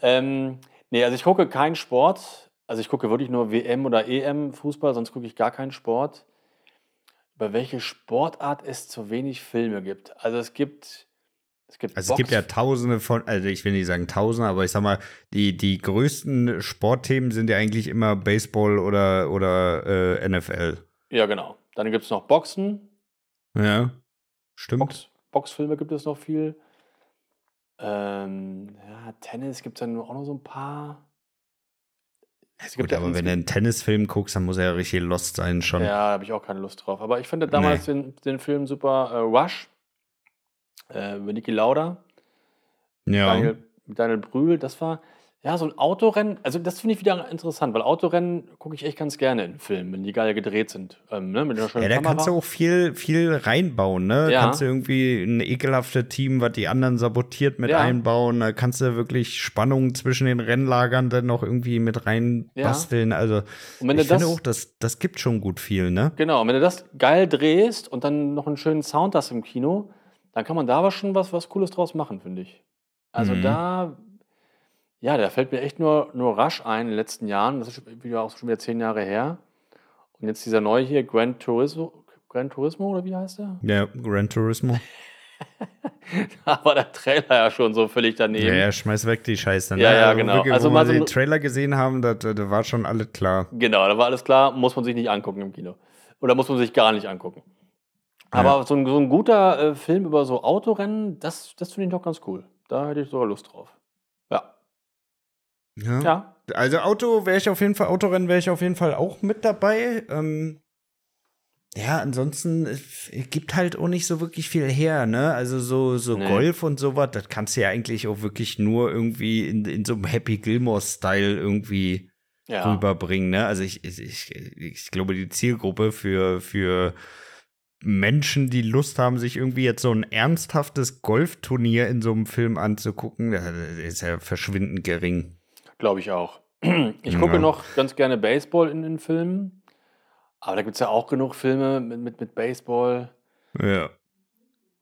Ähm, nee, also ich gucke keinen Sport. Also ich gucke wirklich nur WM oder EM Fußball, sonst gucke ich gar keinen Sport. Über welche Sportart es zu wenig Filme gibt. Also es gibt. Es gibt, Also es gibt ja tausende von, also ich will nicht sagen tausende, aber ich sag mal, die, die größten Sportthemen sind ja eigentlich immer Baseball oder, oder äh, NFL. Ja, genau. Dann gibt es noch Boxen. Ja. Stimmt. Box, Boxfilme gibt es noch viel. Ähm, ja, Tennis gibt es dann auch noch so ein paar. Es Gut, ja aber wenn du einen Tennisfilm guckst, dann muss er ja richtig lost sein schon. Ja, da habe ich auch keine Lust drauf. Aber ich finde damals den, den Film super. Äh, Rush äh, mit Niki Lauda, Ja. Daniel, mit Daniel Brühl, das war ja so ein Autorennen. Also, das finde ich wieder interessant, weil Autorennen gucke ich echt ganz gerne in Filmen, wenn die geil gedreht sind. Ähm, ne, mit einer schönen Ja, da Kamera. kannst du auch viel, viel reinbauen, ne? Ja. Kannst du irgendwie ein ekelhaftes Team, was die anderen sabotiert, mit Ja. einbauen. Da kannst du wirklich Spannungen zwischen den Rennlagern dann noch irgendwie mit reinbasteln. Also, wenn du ich finde das- auch, das, das gibt schon gut viel, ne? Genau, und wenn du das geil drehst und dann noch einen schönen Sound hast im Kino, dann kann man da aber schon was, was Cooles draus machen, finde ich. Also Mhm. da, ja, da fällt mir echt nur, nur Rush ein in den letzten Jahren. Das ist wieder auch schon wieder zehn Jahre her. Und jetzt dieser neue hier, Gran Turismo, Gran Turismo oder wie heißt der? Ja, Gran Turismo. Da war der Trailer ja schon so völlig daneben. Ja, ja, schmeiß weg die Scheiße. Ne? Ja, ja, genau. Wirklich, Also wo mal wir so den Trailer gesehen haben, da, da da war schon alles klar. Genau, da war alles klar, muss man sich nicht angucken im Kino. Oder muss man sich gar nicht angucken. Aber Ja. so, ein, so ein guter äh, Film über so Autorennen, das, das finde ich doch ganz cool. Da hätte ich sogar Lust drauf. Ja. Ja. Also Auto wäre ich auf jeden Fall, Autorennen wäre ich auf jeden Fall auch mit dabei. Ähm, ja, ansonsten es gibt halt auch nicht so wirklich viel her, ne? Also so, so Nee. Golf und sowas, das kannst du ja eigentlich auch wirklich nur irgendwie in, in so einem Happy Gilmore-Style irgendwie Ja. rüberbringen, ne? Also ich, ich, ich, ich glaube, die Zielgruppe für, für Menschen, die Lust haben, sich irgendwie jetzt so ein ernsthaftes Golfturnier in so einem Film anzugucken, ist ja verschwindend gering. Glaube ich auch. Ich gucke Ja. noch ganz gerne Baseball in den Filmen. Aber da gibt es ja auch genug Filme mit, mit, mit Baseball. Ja.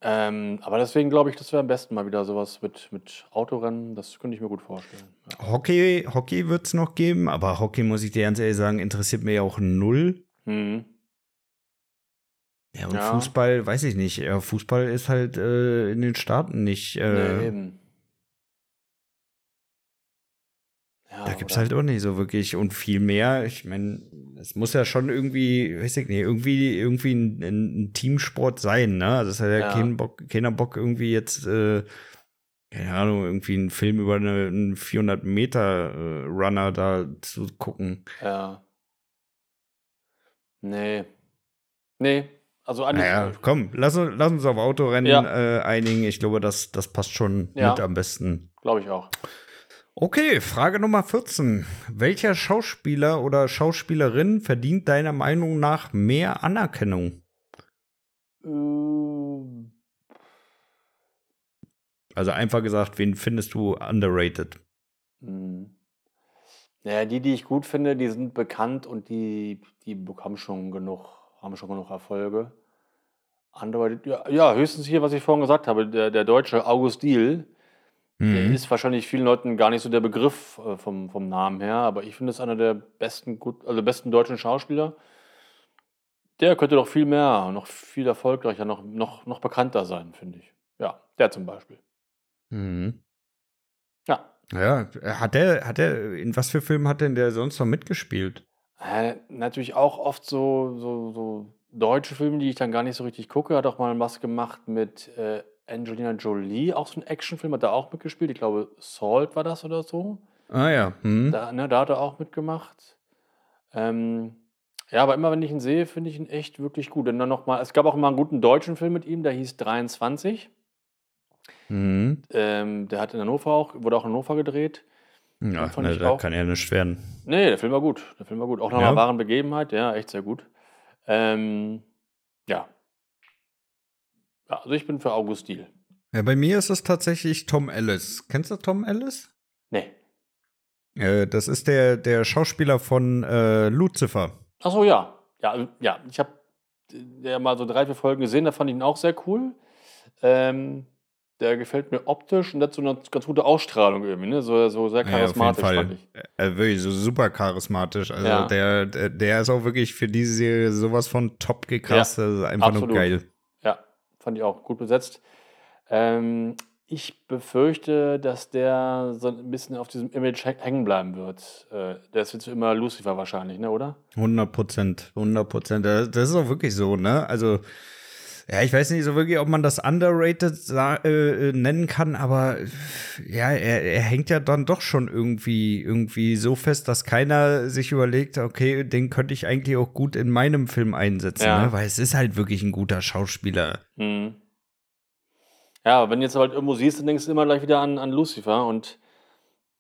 Ähm, aber deswegen glaube ich, das wäre am besten mal wieder sowas mit, mit Autorennen. Das könnte ich mir gut vorstellen. Ja. Hockey, Hockey wird es noch geben, aber Hockey, muss ich dir ganz ehrlich sagen, interessiert mir ja auch null. Mhm. Ja, und Ja. Fußball, weiß ich nicht. Fußball ist halt äh, in den Staaten nicht. Äh, Nee, eben. Ja, Da gibt's oder- halt auch nicht so wirklich und viel mehr. Ich meine, es muss ja schon irgendwie, weiß ich nicht, irgendwie, irgendwie ein, ein Teamsport sein, ne? Also es hat ja, Ja. Keinen, Bock, keiner Bock irgendwie jetzt, äh, keine Ahnung, irgendwie einen Film über eine, einen 400 Meter äh, Runner da zu gucken. Ja. Nee. Nee. Also eigentlich. Naja, komm, lass, uns- lass uns auf Autorennen Ja. äh, einigen. Ich glaube, das, das passt schon mit am besten. Glaube ich auch. Okay, Frage Nummer 14. Welcher Schauspieler oder Schauspielerin verdient deiner Meinung nach mehr Anerkennung? Ähm, Also einfach gesagt, wen findest du underrated? hm. Naja, die, die ich gut finde, die sind bekannt und die, die bekommen schon genug, haben schon genug Erfolge. Andere, ja, ja, höchstens hier, was ich vorhin gesagt habe, der, der deutsche August Diehl, Mhm. ist wahrscheinlich vielen Leuten gar nicht so der Begriff äh, vom, vom Namen her, aber ich finde es einer der besten, gut, also besten deutschen Schauspieler. Der könnte doch viel mehr, noch viel erfolgreicher, noch, noch, noch bekannter sein, finde ich. Ja, der zum Beispiel. Mhm. Ja. Ja, hat der, hat der, in was für Filmen hat denn der sonst noch mitgespielt? Äh, natürlich auch oft so, so, so deutsche Filme, die ich dann gar nicht so richtig gucke. Hat auch mal was gemacht mit äh, Angelina Jolie, auch so ein Actionfilm, hat er auch mitgespielt. Ich glaube, Salt war das oder so. Ah ja. Mhm. Da, ne, da hat er auch mitgemacht. Ähm, Ja, aber immer wenn ich ihn sehe, finde ich ihn echt wirklich gut. Und dann noch mal, es gab auch immer einen guten deutschen Film mit ihm, der hieß 23. Mhm. Ähm, der hat in Hannover auch, wurde auch in Hannover gedreht. Ja, ne, da auch. kann ja nicht werden. Nee, der Film war gut. Der Film war gut. Auch nach Ja? einer wahren Begebenheit, ja, echt sehr gut. Ähm, ja. Ja. Also ich bin für August Diel. Ja, bei mir ist es tatsächlich Tom Ellis. Kennst du Tom Ellis? Nee. Äh, das ist der, der Schauspieler von äh, Lucifer. Ach so, ja. Ja, also, ja. ich habe ja mal so drei, vier Folgen gesehen, da fand ich ihn auch sehr cool. Ähm, der gefällt mir optisch und hat so eine ganz gute Ausstrahlung irgendwie, ne? So, so sehr charismatisch, fand ich. Äh, wirklich so super charismatisch. Also Ja. der, der, ist auch wirklich für diese Serie sowas von top gecastet. Das ist einfach absolut. nur geil. Fand ich auch gut besetzt. Ähm, ich befürchte, dass der so ein bisschen auf diesem Image hä- hängen bleiben wird. Äh, der ist jetzt immer Lucifer wahrscheinlich, ne, oder? 100 Prozent, 100 Prozent. Das ist auch wirklich so, ne? Also, ja, ich weiß nicht so wirklich, ob man das underrated äh, äh, nennen kann, aber ja, er, er hängt ja dann doch schon irgendwie, irgendwie so fest, dass keiner sich überlegt, okay, den könnte ich eigentlich auch gut in meinem Film einsetzen, Ja. ne? Weil es ist halt wirklich ein guter Schauspieler. Mhm. Ja, wenn du jetzt halt irgendwo siehst, dann denkst du immer gleich wieder an, an Lucifer und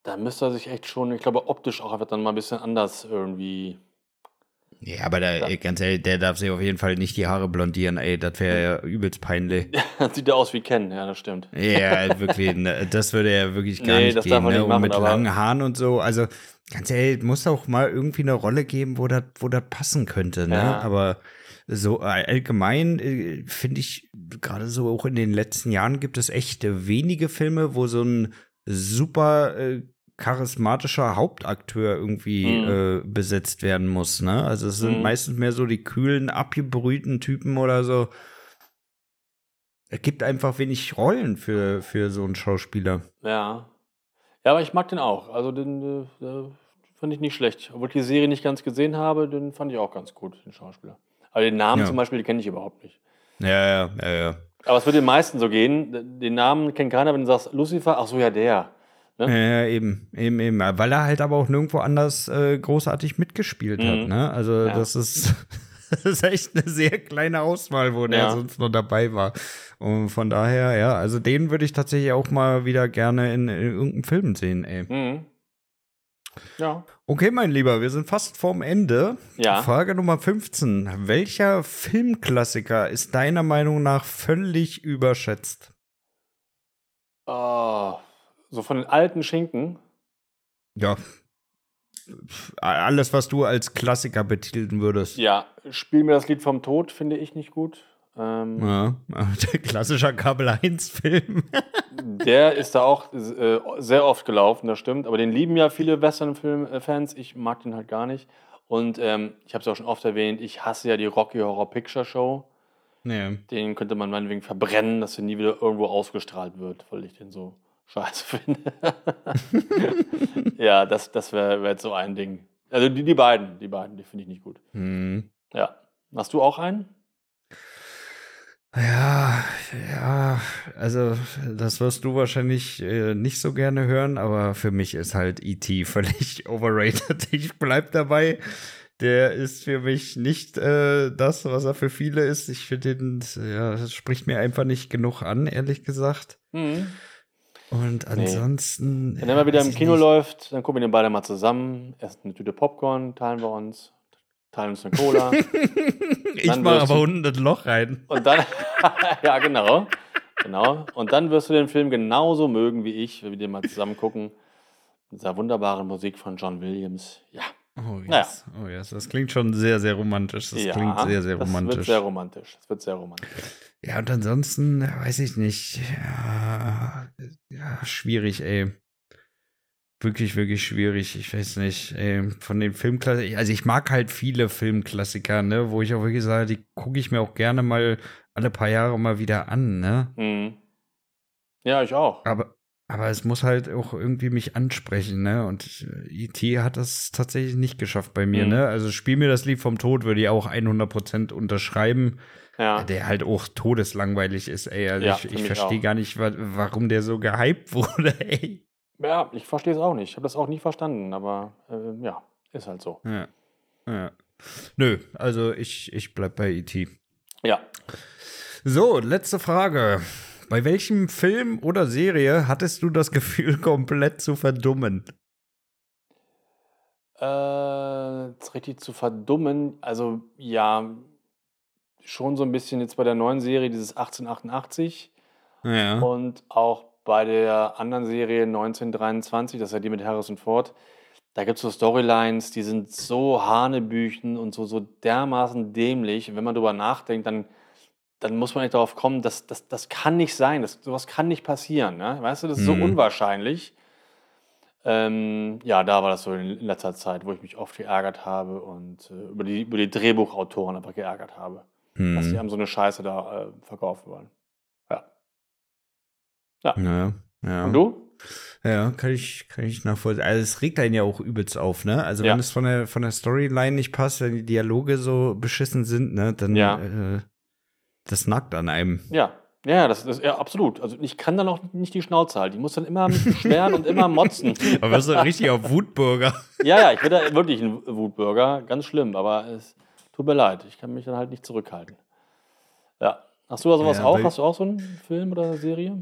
da müsste er sich echt schon, ich glaube, optisch auch einfach dann mal ein bisschen anders irgendwie. Ja, aber da, ey, ganz ehrlich, der darf sich auf jeden Fall nicht die Haare blondieren, ey, das wäre ja übelst peinlich. Sieht er aus wie Ken, ja, das stimmt. Ja, wirklich, ne, das würde ja wirklich gar Nee, nicht das gehen, darf man ne? nicht Und machen, mit aber- langen Haaren und so, also ganz ehrlich, muss auch mal irgendwie eine Rolle geben, wo das wo das passen könnte, ne? Ja. Aber so allgemein äh, finde ich, gerade so auch in den letzten Jahren gibt es echt wenige Filme, wo so ein super äh, charismatischer Hauptakteur irgendwie Mhm. äh, besetzt werden muss, ne? Also es sind Mhm. meistens mehr so die kühlen, abgebrühten Typen oder so. Es gibt einfach wenig Rollen für, für so einen Schauspieler. Ja. Ja, aber ich mag den auch. Also den äh, fand ich nicht schlecht. Obwohl ich die Serie nicht ganz gesehen habe, den fand ich auch ganz gut, den Schauspieler. Aber den Namen Ja. zum Beispiel, den kenne ich überhaupt nicht. Ja, ja, ja, ja. Aber es wird den meisten so gehen. Den Namen kennt keiner, wenn du sagst Lucifer, ach so, ja, der. Ja, ja, eben, eben, eben. Weil er halt aber auch nirgendwo anders äh, großartig mitgespielt hat, Mhm. ne? Also Ja. das ist, das ist echt eine sehr kleine Auswahl, wo der Ja. sonst noch dabei war. Und von daher, ja, also den würde ich tatsächlich auch mal wieder gerne in, in irgendeinem Film sehen, ey. Mhm. Ja. Okay, mein Lieber, wir sind fast vorm Ende. Ja. Frage Nummer 15. Welcher Filmklassiker ist deiner Meinung nach völlig überschätzt? Oh, so von den alten Schinken. Ja. Alles, was du als Klassiker betiteln würdest. Ja, Spiel mir das Lied vom Tod, finde ich nicht gut. Ähm, Ja, der klassischer Kabel 1-Film. Der ist da auch äh, sehr oft gelaufen, das stimmt. Aber den lieben ja viele Western-Film-Fans. Ich mag den halt gar nicht. Und ähm, ich habe es auch schon oft erwähnt, ich hasse ja die Rocky Horror Picture Show. nee. Den könnte man meinetwegen verbrennen, dass er nie wieder irgendwo ausgestrahlt wird, weil ich den so scheiße finde. ja, das, das wäre wär jetzt so ein Ding. Also die, die beiden, die beiden, die finde ich nicht gut. Hm. Ja. Hast du auch einen? Ja, ja, also das wirst du wahrscheinlich äh, nicht so gerne hören, aber für mich ist halt E.T. völlig overrated. Ich bleib dabei. Der ist für mich nicht äh, das, was er für viele ist. Ich finde den, ja, das spricht mir einfach nicht genug an, ehrlich gesagt. Mhm. Und ansonsten. Wenn er mal wieder im Kino nicht. läuft, dann gucken wir den beide mal zusammen. Erst eine Tüte Popcorn, teilen wir uns, teilen uns eine Cola. Ich mache aber unten das Loch rein. Und dann, ja, genau. Genau. Und dann wirst du den Film genauso mögen wie ich, wenn wir den mal zusammen gucken. Mit dieser wunderbaren Musik von John Williams. Ja. Oh yes. Naja. oh yes, das klingt schon sehr, sehr romantisch. Das ja, klingt sehr, sehr Das romantisch. wird sehr romantisch. Das wird sehr romantisch. Ja, und ansonsten weiß ich nicht. Ja, ja, schwierig, ey. Wirklich, wirklich schwierig. Ich weiß nicht. Ey, von den Filmklassikern. Also ich mag halt viele Filmklassiker, ne, wo ich auch wirklich sage, die gucke ich mir auch gerne mal alle paar Jahre mal wieder an, ne? Mhm. Ja, ich auch. Aber, aber es muss halt auch irgendwie mich ansprechen, ne? Und E.T. hat das tatsächlich nicht geschafft bei mir, Mhm. ne? Also spiel mir das Lied vom Tod, würde ich auch 100% unterschreiben. Ja. Der halt auch todeslangweilig ist, ey. Also Ja, ich, ich verstehe gar nicht, wa warum der so gehypt wurde, ey. Ja, ich verstehe es auch nicht. Ich habe das auch nie verstanden, aber äh, ja, ist halt so. Ja. ja. Nö, also ich, ich bleib bei E.T. Ja. So, letzte Frage. Bei welchem Film oder Serie hattest du das Gefühl, komplett zu verdummen? Äh, richtig zu verdummen. Also, ja, schon so ein bisschen jetzt bei der neuen Serie, dieses 1888. Ja. Und auch bei der anderen Serie 1923, das ist ja die mit Harrison Ford. Da gibt es so Storylines, die sind so hanebüchen und so, so dermaßen dämlich. Und wenn man darüber nachdenkt, dann, dann muss man nicht darauf kommen, dass das, das kann nicht sein. Das, sowas kann nicht passieren. Ne? Weißt du, das ist so Mhm. unwahrscheinlich. Ähm, ja, da war das so in letzter Zeit, wo ich mich oft geärgert habe und äh, über, die, über die Drehbuchautoren einfach geärgert habe, dass die Hm. einem so eine Scheiße da äh, verkaufen wollen. Ja. Ja, ja. Und du? Ja, kann ich, kann ich nachvollziehen. Also es regt einen ja auch übelst auf, ne? Also Ja. wenn es von der, von der Storyline nicht passt, wenn die Dialoge so beschissen sind, ne, dann Ja. äh, das nackt an einem. Ja. Ja, das ist ja absolut. Also ich kann dann auch nicht die Schnauze halten. Ich muss dann immer mich beschweren und immer motzen. Aber so richtig auf Wutbürger. Ja, ja, ich bin da wirklich ein Wutbürger. Ganz schlimm, aber es tut mir leid. Ich kann mich dann halt nicht zurückhalten. Ja. Hast du da sowas Ja, auch? Hast du auch so einen Film oder eine Serie?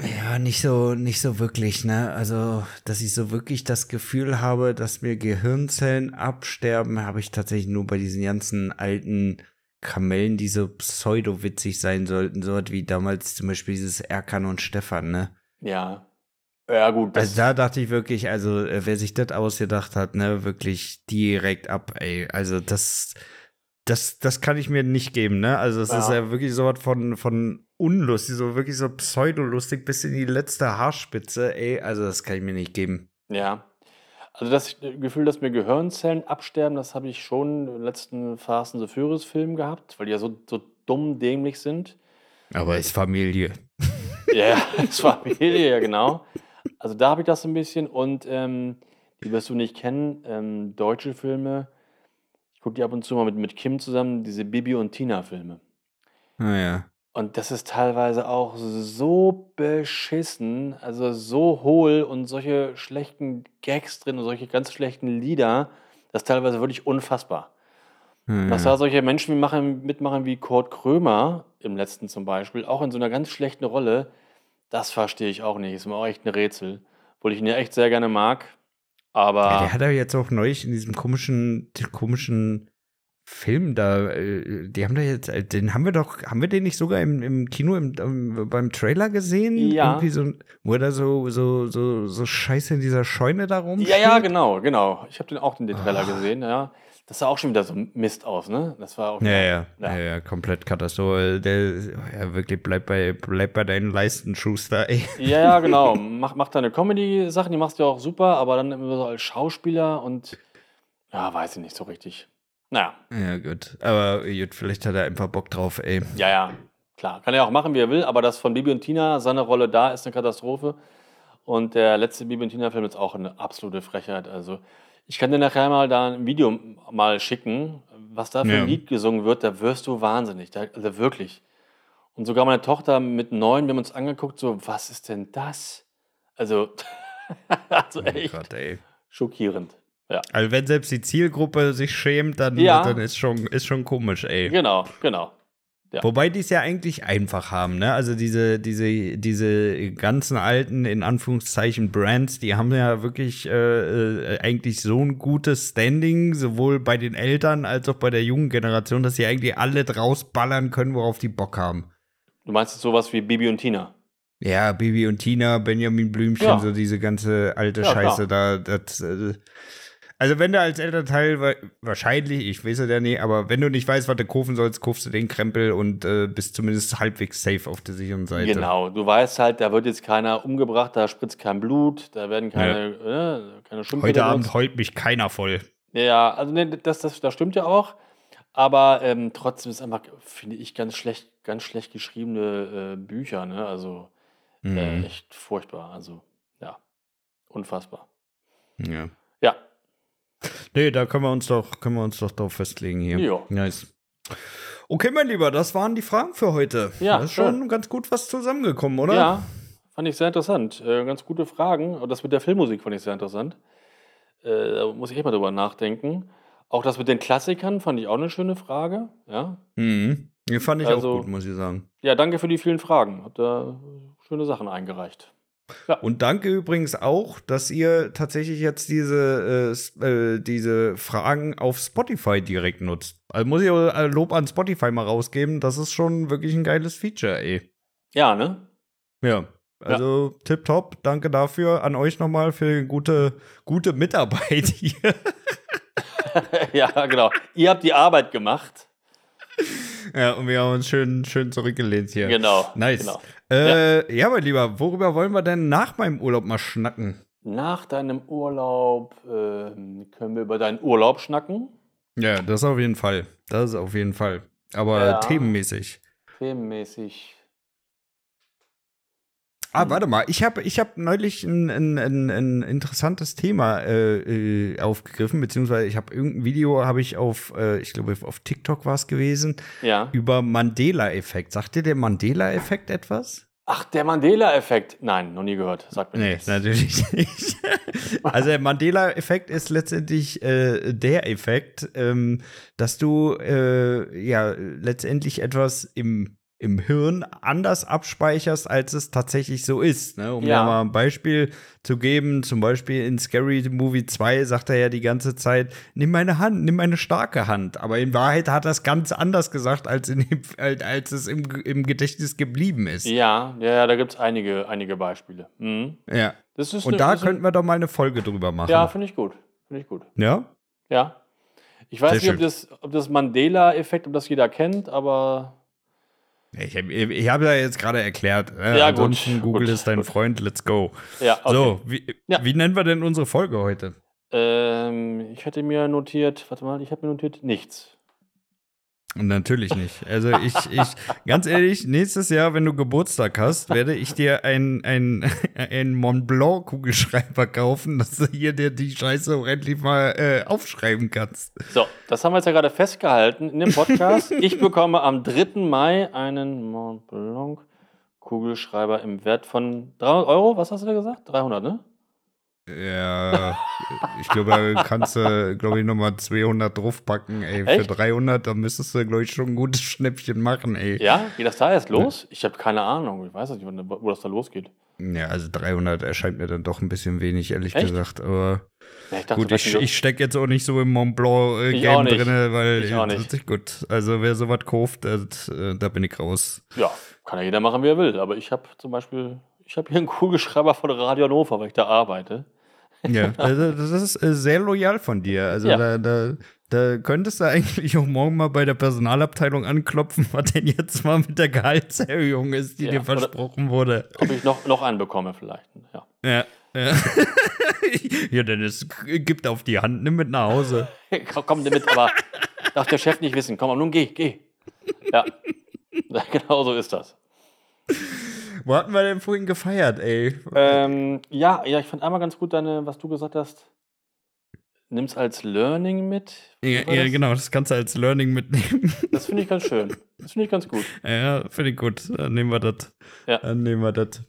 Ja, nicht so, nicht so wirklich, ne? Also, dass ich so wirklich das Gefühl habe, dass mir Gehirnzellen absterben, habe ich tatsächlich nur bei diesen ganzen alten Kamellen, die so pseudo-witzig sein sollten, so was wie damals zum Beispiel dieses Erkan und Stefan, ne? Ja. Ja, gut. Das, Also da dachte ich wirklich, also äh, wer sich das ausgedacht hat, ne, wirklich direkt ab, ey. Also das, das, das kann ich mir nicht geben, ne? Also es ist Ja. ja wirklich so was von, von unlustig, so wirklich so pseudolustig bis in die letzte Haarspitze, ey. Also das kann ich mir nicht geben. ja. Also das Gefühl, dass mir Gehirnzellen absterben, das habe ich schon im letzten Fast and the Furious Film gehabt, weil die ja so, so dumm dämlich sind. Aber ist Familie. Ja, es war Familie, ja genau. Also da habe ich das so ein bisschen und ähm, die wirst du nicht kennen, ähm, deutsche Filme. Ich gucke die ab und zu mal mit, mit Kim zusammen, diese Bibi und Tina Filme. Naja. Und das ist teilweise auch so beschissen, also so hohl und solche schlechten Gags drin und solche ganz schlechten Lieder, das ist teilweise wirklich unfassbar. Dass da solche Menschen wie machen, mitmachen wie Kurt Krömer im letzten zum Beispiel, auch in so einer ganz schlechten Rolle, das verstehe ich auch nicht. Ist mir auch echt ein Rätsel. Obwohl ich ihn ja echt sehr gerne mag. Aber Ja, der hat ja jetzt auch neulich in diesem komischen, komischen Film da, äh, die haben da jetzt, äh, den haben wir doch, haben wir den nicht sogar im, im Kino im, im, beim Trailer gesehen? Ja. Irgendwie so, wo er da so, so, so, so scheiße in dieser Scheune da rumsteht? ja, ja, genau, genau. Ich habe den auch in den Trailer Ah. gesehen, ja. Das sah auch schon wieder so Mist aus, ne? Das war auch Ja, wieder- ja, ja, ja, komplett Katastrophe. Der, ja, wirklich, bleib bei, bleib bei deinen Leisten, Schuster, ey. Ja, ja, genau. Mach, mach deine Comedy-Sachen, die machst du ja auch super, aber dann immer so als Schauspieler und ja, weiß ich nicht so richtig. Naja, Ja, gut. Aber gut, vielleicht hat er einfach Bock drauf, ey. ja, ja, klar. Kann er auch machen, wie er will, aber das von Bibi und Tina, seine Rolle da ist eine Katastrophe. Und der letzte Bibi und Tina-Film ist auch eine absolute Frechheit. Also, ich kann dir nachher mal da ein Video mal schicken, was da für Ja. ein Lied gesungen wird, da wirst du wahnsinnig. Da, also wirklich. Und sogar meine Tochter mit neun, wir haben uns angeguckt, so, was ist denn das? Also, also Oh echt Gott, ey. schockierend. Ja, Also wenn selbst die Zielgruppe sich schämt, dann, Ja. dann ist schon, ist schon komisch, ey. genau, genau. Ja. Wobei die es ja eigentlich einfach haben, ne? Also diese, diese, diese ganzen alten, in Anführungszeichen, Brands, die haben ja wirklich äh, äh, eigentlich so ein gutes Standing, sowohl bei den Eltern als auch bei der jungen Generation, dass sie eigentlich alle draus ballern können, worauf die Bock haben. Du meinst jetzt sowas wie Bibi und Tina? Ja, Bibi und Tina, Benjamin Blümchen, Ja. so diese ganze alte Ja, Scheiße da. Das, äh, also wenn du als Elternteil wa- wahrscheinlich, ich weiß es ja nicht, aber wenn du nicht weißt, was du kaufen sollst, kaufst du den Krempel und äh, bist zumindest halbwegs safe auf der sicheren Seite. Genau, du weißt halt, da wird jetzt keiner umgebracht, da spritzt kein Blut, da werden keine, äh, keine Schimpfwörter Heute. Abend heult mich keiner voll. Ja, also nee, das, das, das stimmt ja auch. Aber ähm, trotzdem ist einfach, finde ich, ganz schlecht, ganz schlecht geschriebene äh, Bücher, ne? Also äh, Mhm. echt furchtbar. Also, ja, unfassbar. Ja. Ja, Nee, da können wir uns doch, können wir uns doch drauf festlegen hier. Jo. Nice. Okay, mein Lieber, das waren die Fragen für heute. Ja, Da ist schön. schon ganz gut was zusammengekommen, oder? ja, fand ich sehr interessant. Äh, ganz gute Fragen. Und das mit der Filmmusik fand ich sehr interessant. Äh, da muss ich echt mal drüber nachdenken. Auch das mit den Klassikern fand ich auch eine schöne Frage. Ja, Mhm. Die fand ich Also- auch gut, muss ich sagen. ja danke für die vielen Fragen. Habt da schöne Sachen eingereicht. Und danke übrigens auch, dass ihr tatsächlich jetzt diese, äh, äh, diese Fragen auf Spotify direkt nutzt. Also muss ich äh, Lob an Spotify mal rausgeben. Das ist schon wirklich ein geiles Feature, ey. Ja, ne? Ja. Also tipptopp, danke dafür an euch nochmal für gute, gute Mitarbeit hier. ja, genau. Ihr habt die Arbeit gemacht. ja, und wir haben uns schön, schön zurückgelehnt hier. Genau. Nice. Genau. Äh, ja. mein Lieber, worüber wollen wir denn nach meinem Urlaub mal schnacken? Nach deinem Urlaub ähm, können wir über deinen Urlaub schnacken. Ja, das auf jeden Fall. Das ist auf jeden Fall. Aber Ja. themenmäßig. Themenmäßig. Ah, Mhm. warte mal, ich habe ich hab neulich ein, ein, ein, ein interessantes Thema äh, äh, aufgegriffen, beziehungsweise ich habe irgendein Video, habe ich auf, äh, ich glaube, auf TikTok war es gewesen, Ja. über Mandela-Effekt. Sagt dir der Mandela-Effekt etwas? Ach, der Mandela-Effekt. Nein, noch nie gehört. Sagt mir Nee, nichts. natürlich nicht. also der Mandela-Effekt ist letztendlich äh, der Effekt, ähm, dass du äh, ja letztendlich etwas im im Hirn anders abspeicherst, als es tatsächlich so ist. Ne? Um Ja. mal ein Beispiel zu geben, zum Beispiel in Scary Movie 2 sagt er ja die ganze Zeit, nimm meine Hand, nimm meine starke Hand. Aber in Wahrheit hat er es ganz anders gesagt, als, in als es im, im Gedächtnis geblieben ist. Ja, ja, da gibt es einige, einige Beispiele. Mhm. Ja. Und eine- da könnten wir doch mal eine Folge drüber machen. Ja, finde ich gut. Finde ich gut. Ja? Ja. Ich weiß Sehr nicht, ob das, ob das Mandela-Effekt, ob das jeder kennt, aber Ich, ich habe ja jetzt gerade erklärt. Äh, Ja, gut, Google gut, ist dein gut. Freund, let's go. ja, okay. So, wie, Ja. wie nennen wir denn unsere Folge heute? Ähm, ich hätte mir notiert, warte mal, ich habe mir notiert nichts. Natürlich nicht. Also ich, ich, ganz ehrlich, nächstes Jahr, wenn du Geburtstag hast, werde ich dir ein, ein, ein Mont Blanc Kugelschreiber kaufen, dass du hier dir die Scheiße auch endlich mal äh, aufschreiben kannst. So, das haben wir jetzt ja gerade festgehalten in dem Podcast. ich bekomme am 3. Mai einen Mont Blanc Kugelschreiber im Wert von 300 Euro. Was hast du da gesagt? 300, ne? Ja, ich glaube, da kannst du, glaube ich, nochmal 200 draufpacken, ey. Für Echt? 300, da müsstest du, glaube ich, schon ein gutes Schnäppchen machen, ey. Ja, geht das da jetzt los? Ich habe keine Ahnung. Ich weiß nicht, wo das da losgeht. Ja, also 300 erscheint mir dann doch ein bisschen wenig, ehrlich Echt? gesagt. Aber Ja, ich dachte, gut, ich, ich stecke jetzt auch nicht so im Mont Blanc äh, drinne, weil Ich auch das nicht. gut. Also wer sowas kauft, das, äh, da bin ich raus. ja, kann ja jeder machen, wie er will. Aber ich habe zum Beispiel, ich habe hier einen Kugelschreiber von Radio Hannover, weil ich da arbeite. Ja, also das ist äh, sehr loyal von dir. Also Ja. da, da, da könntest du eigentlich auch morgen mal bei der Personalabteilung anklopfen, was denn jetzt mal mit der Gehaltserhöhung ist, die Ja, dir versprochen wurde. Ob ich noch, noch einen bekomme vielleicht. Ja. Ja. Ja, ja Dennis, gibt auf die Hand, nimm mit nach Hause. komm, damit, aber darf der Chef nicht wissen. Komm, nun geh, geh. Ja, genau so ist das. Wo hatten wir denn vorhin gefeiert, ey? Ähm, ja, ja, ich fand einmal ganz gut deine, was du gesagt hast. Nimm's als Learning mit. Ja, ja das? genau, das kannst du als Learning mitnehmen. Das finde ich ganz schön. Das finde ich ganz gut. ja, finde ich gut. Dann nehmen wir das. Ja. Dann nehmen wir das.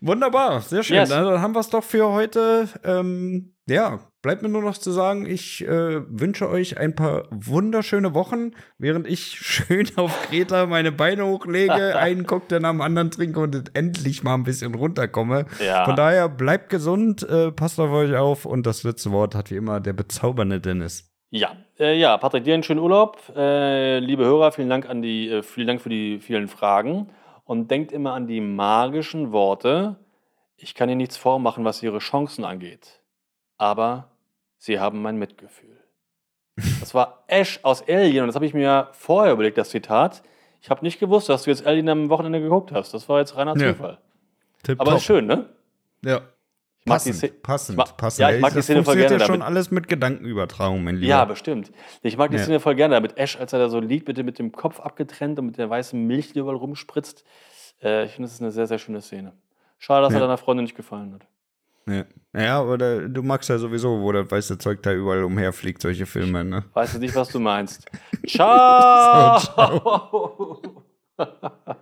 Wunderbar, sehr schön. Yes. Dann haben wir es doch für heute. Ähm, ja, bleibt mir nur noch zu sagen, ich äh, wünsche euch ein paar wunderschöne Wochen, während ich schön auf Kreta meine Beine hochlege, einen Cocktail dem anderen trinke und endlich mal ein bisschen runterkomme. Ja. Von daher bleibt gesund, äh, passt auf euch auf und das letzte Wort hat wie immer der bezaubernde Dennis. Ja, äh, ja, Patrick, dir einen schönen Urlaub. Äh, liebe Hörer, vielen Dank an die, äh, vielen Dank für die vielen Fragen. Und denkt immer an die magischen Worte. Ich kann Ihnen nichts vormachen, was Ihre Chancen angeht. Aber Sie haben mein Mitgefühl. Das war Ash aus Alien und das habe ich mir vorher überlegt, das Zitat. Ich habe nicht gewusst, dass du jetzt Alien am Wochenende geguckt hast. Das war jetzt reiner Ja. Zufall. Tipp Aber ist schön, ne? Ja. Ich mag die Passend, passend, mag- passend. ja, ich mag die das Szene voll gerne ja schon damit. alles mit Gedankenübertragung, mein Lieber. Ja, bestimmt. Ich mag die Ja. Szene voll gerne, mit Ash, als er da so liegt, mit dem, mit dem Kopf abgetrennt und mit der weißen Milch, die überall rumspritzt. Äh, ich finde, das ist eine sehr, sehr schöne Szene. Schade, dass Ja. er deiner Freundin nicht gefallen hat. Ja, ja, oder du magst ja sowieso, wo das weiße Zeug da überall umherfliegt, solche Filme, ne? Weißt du nicht, was du meinst. ciao! so, ciao.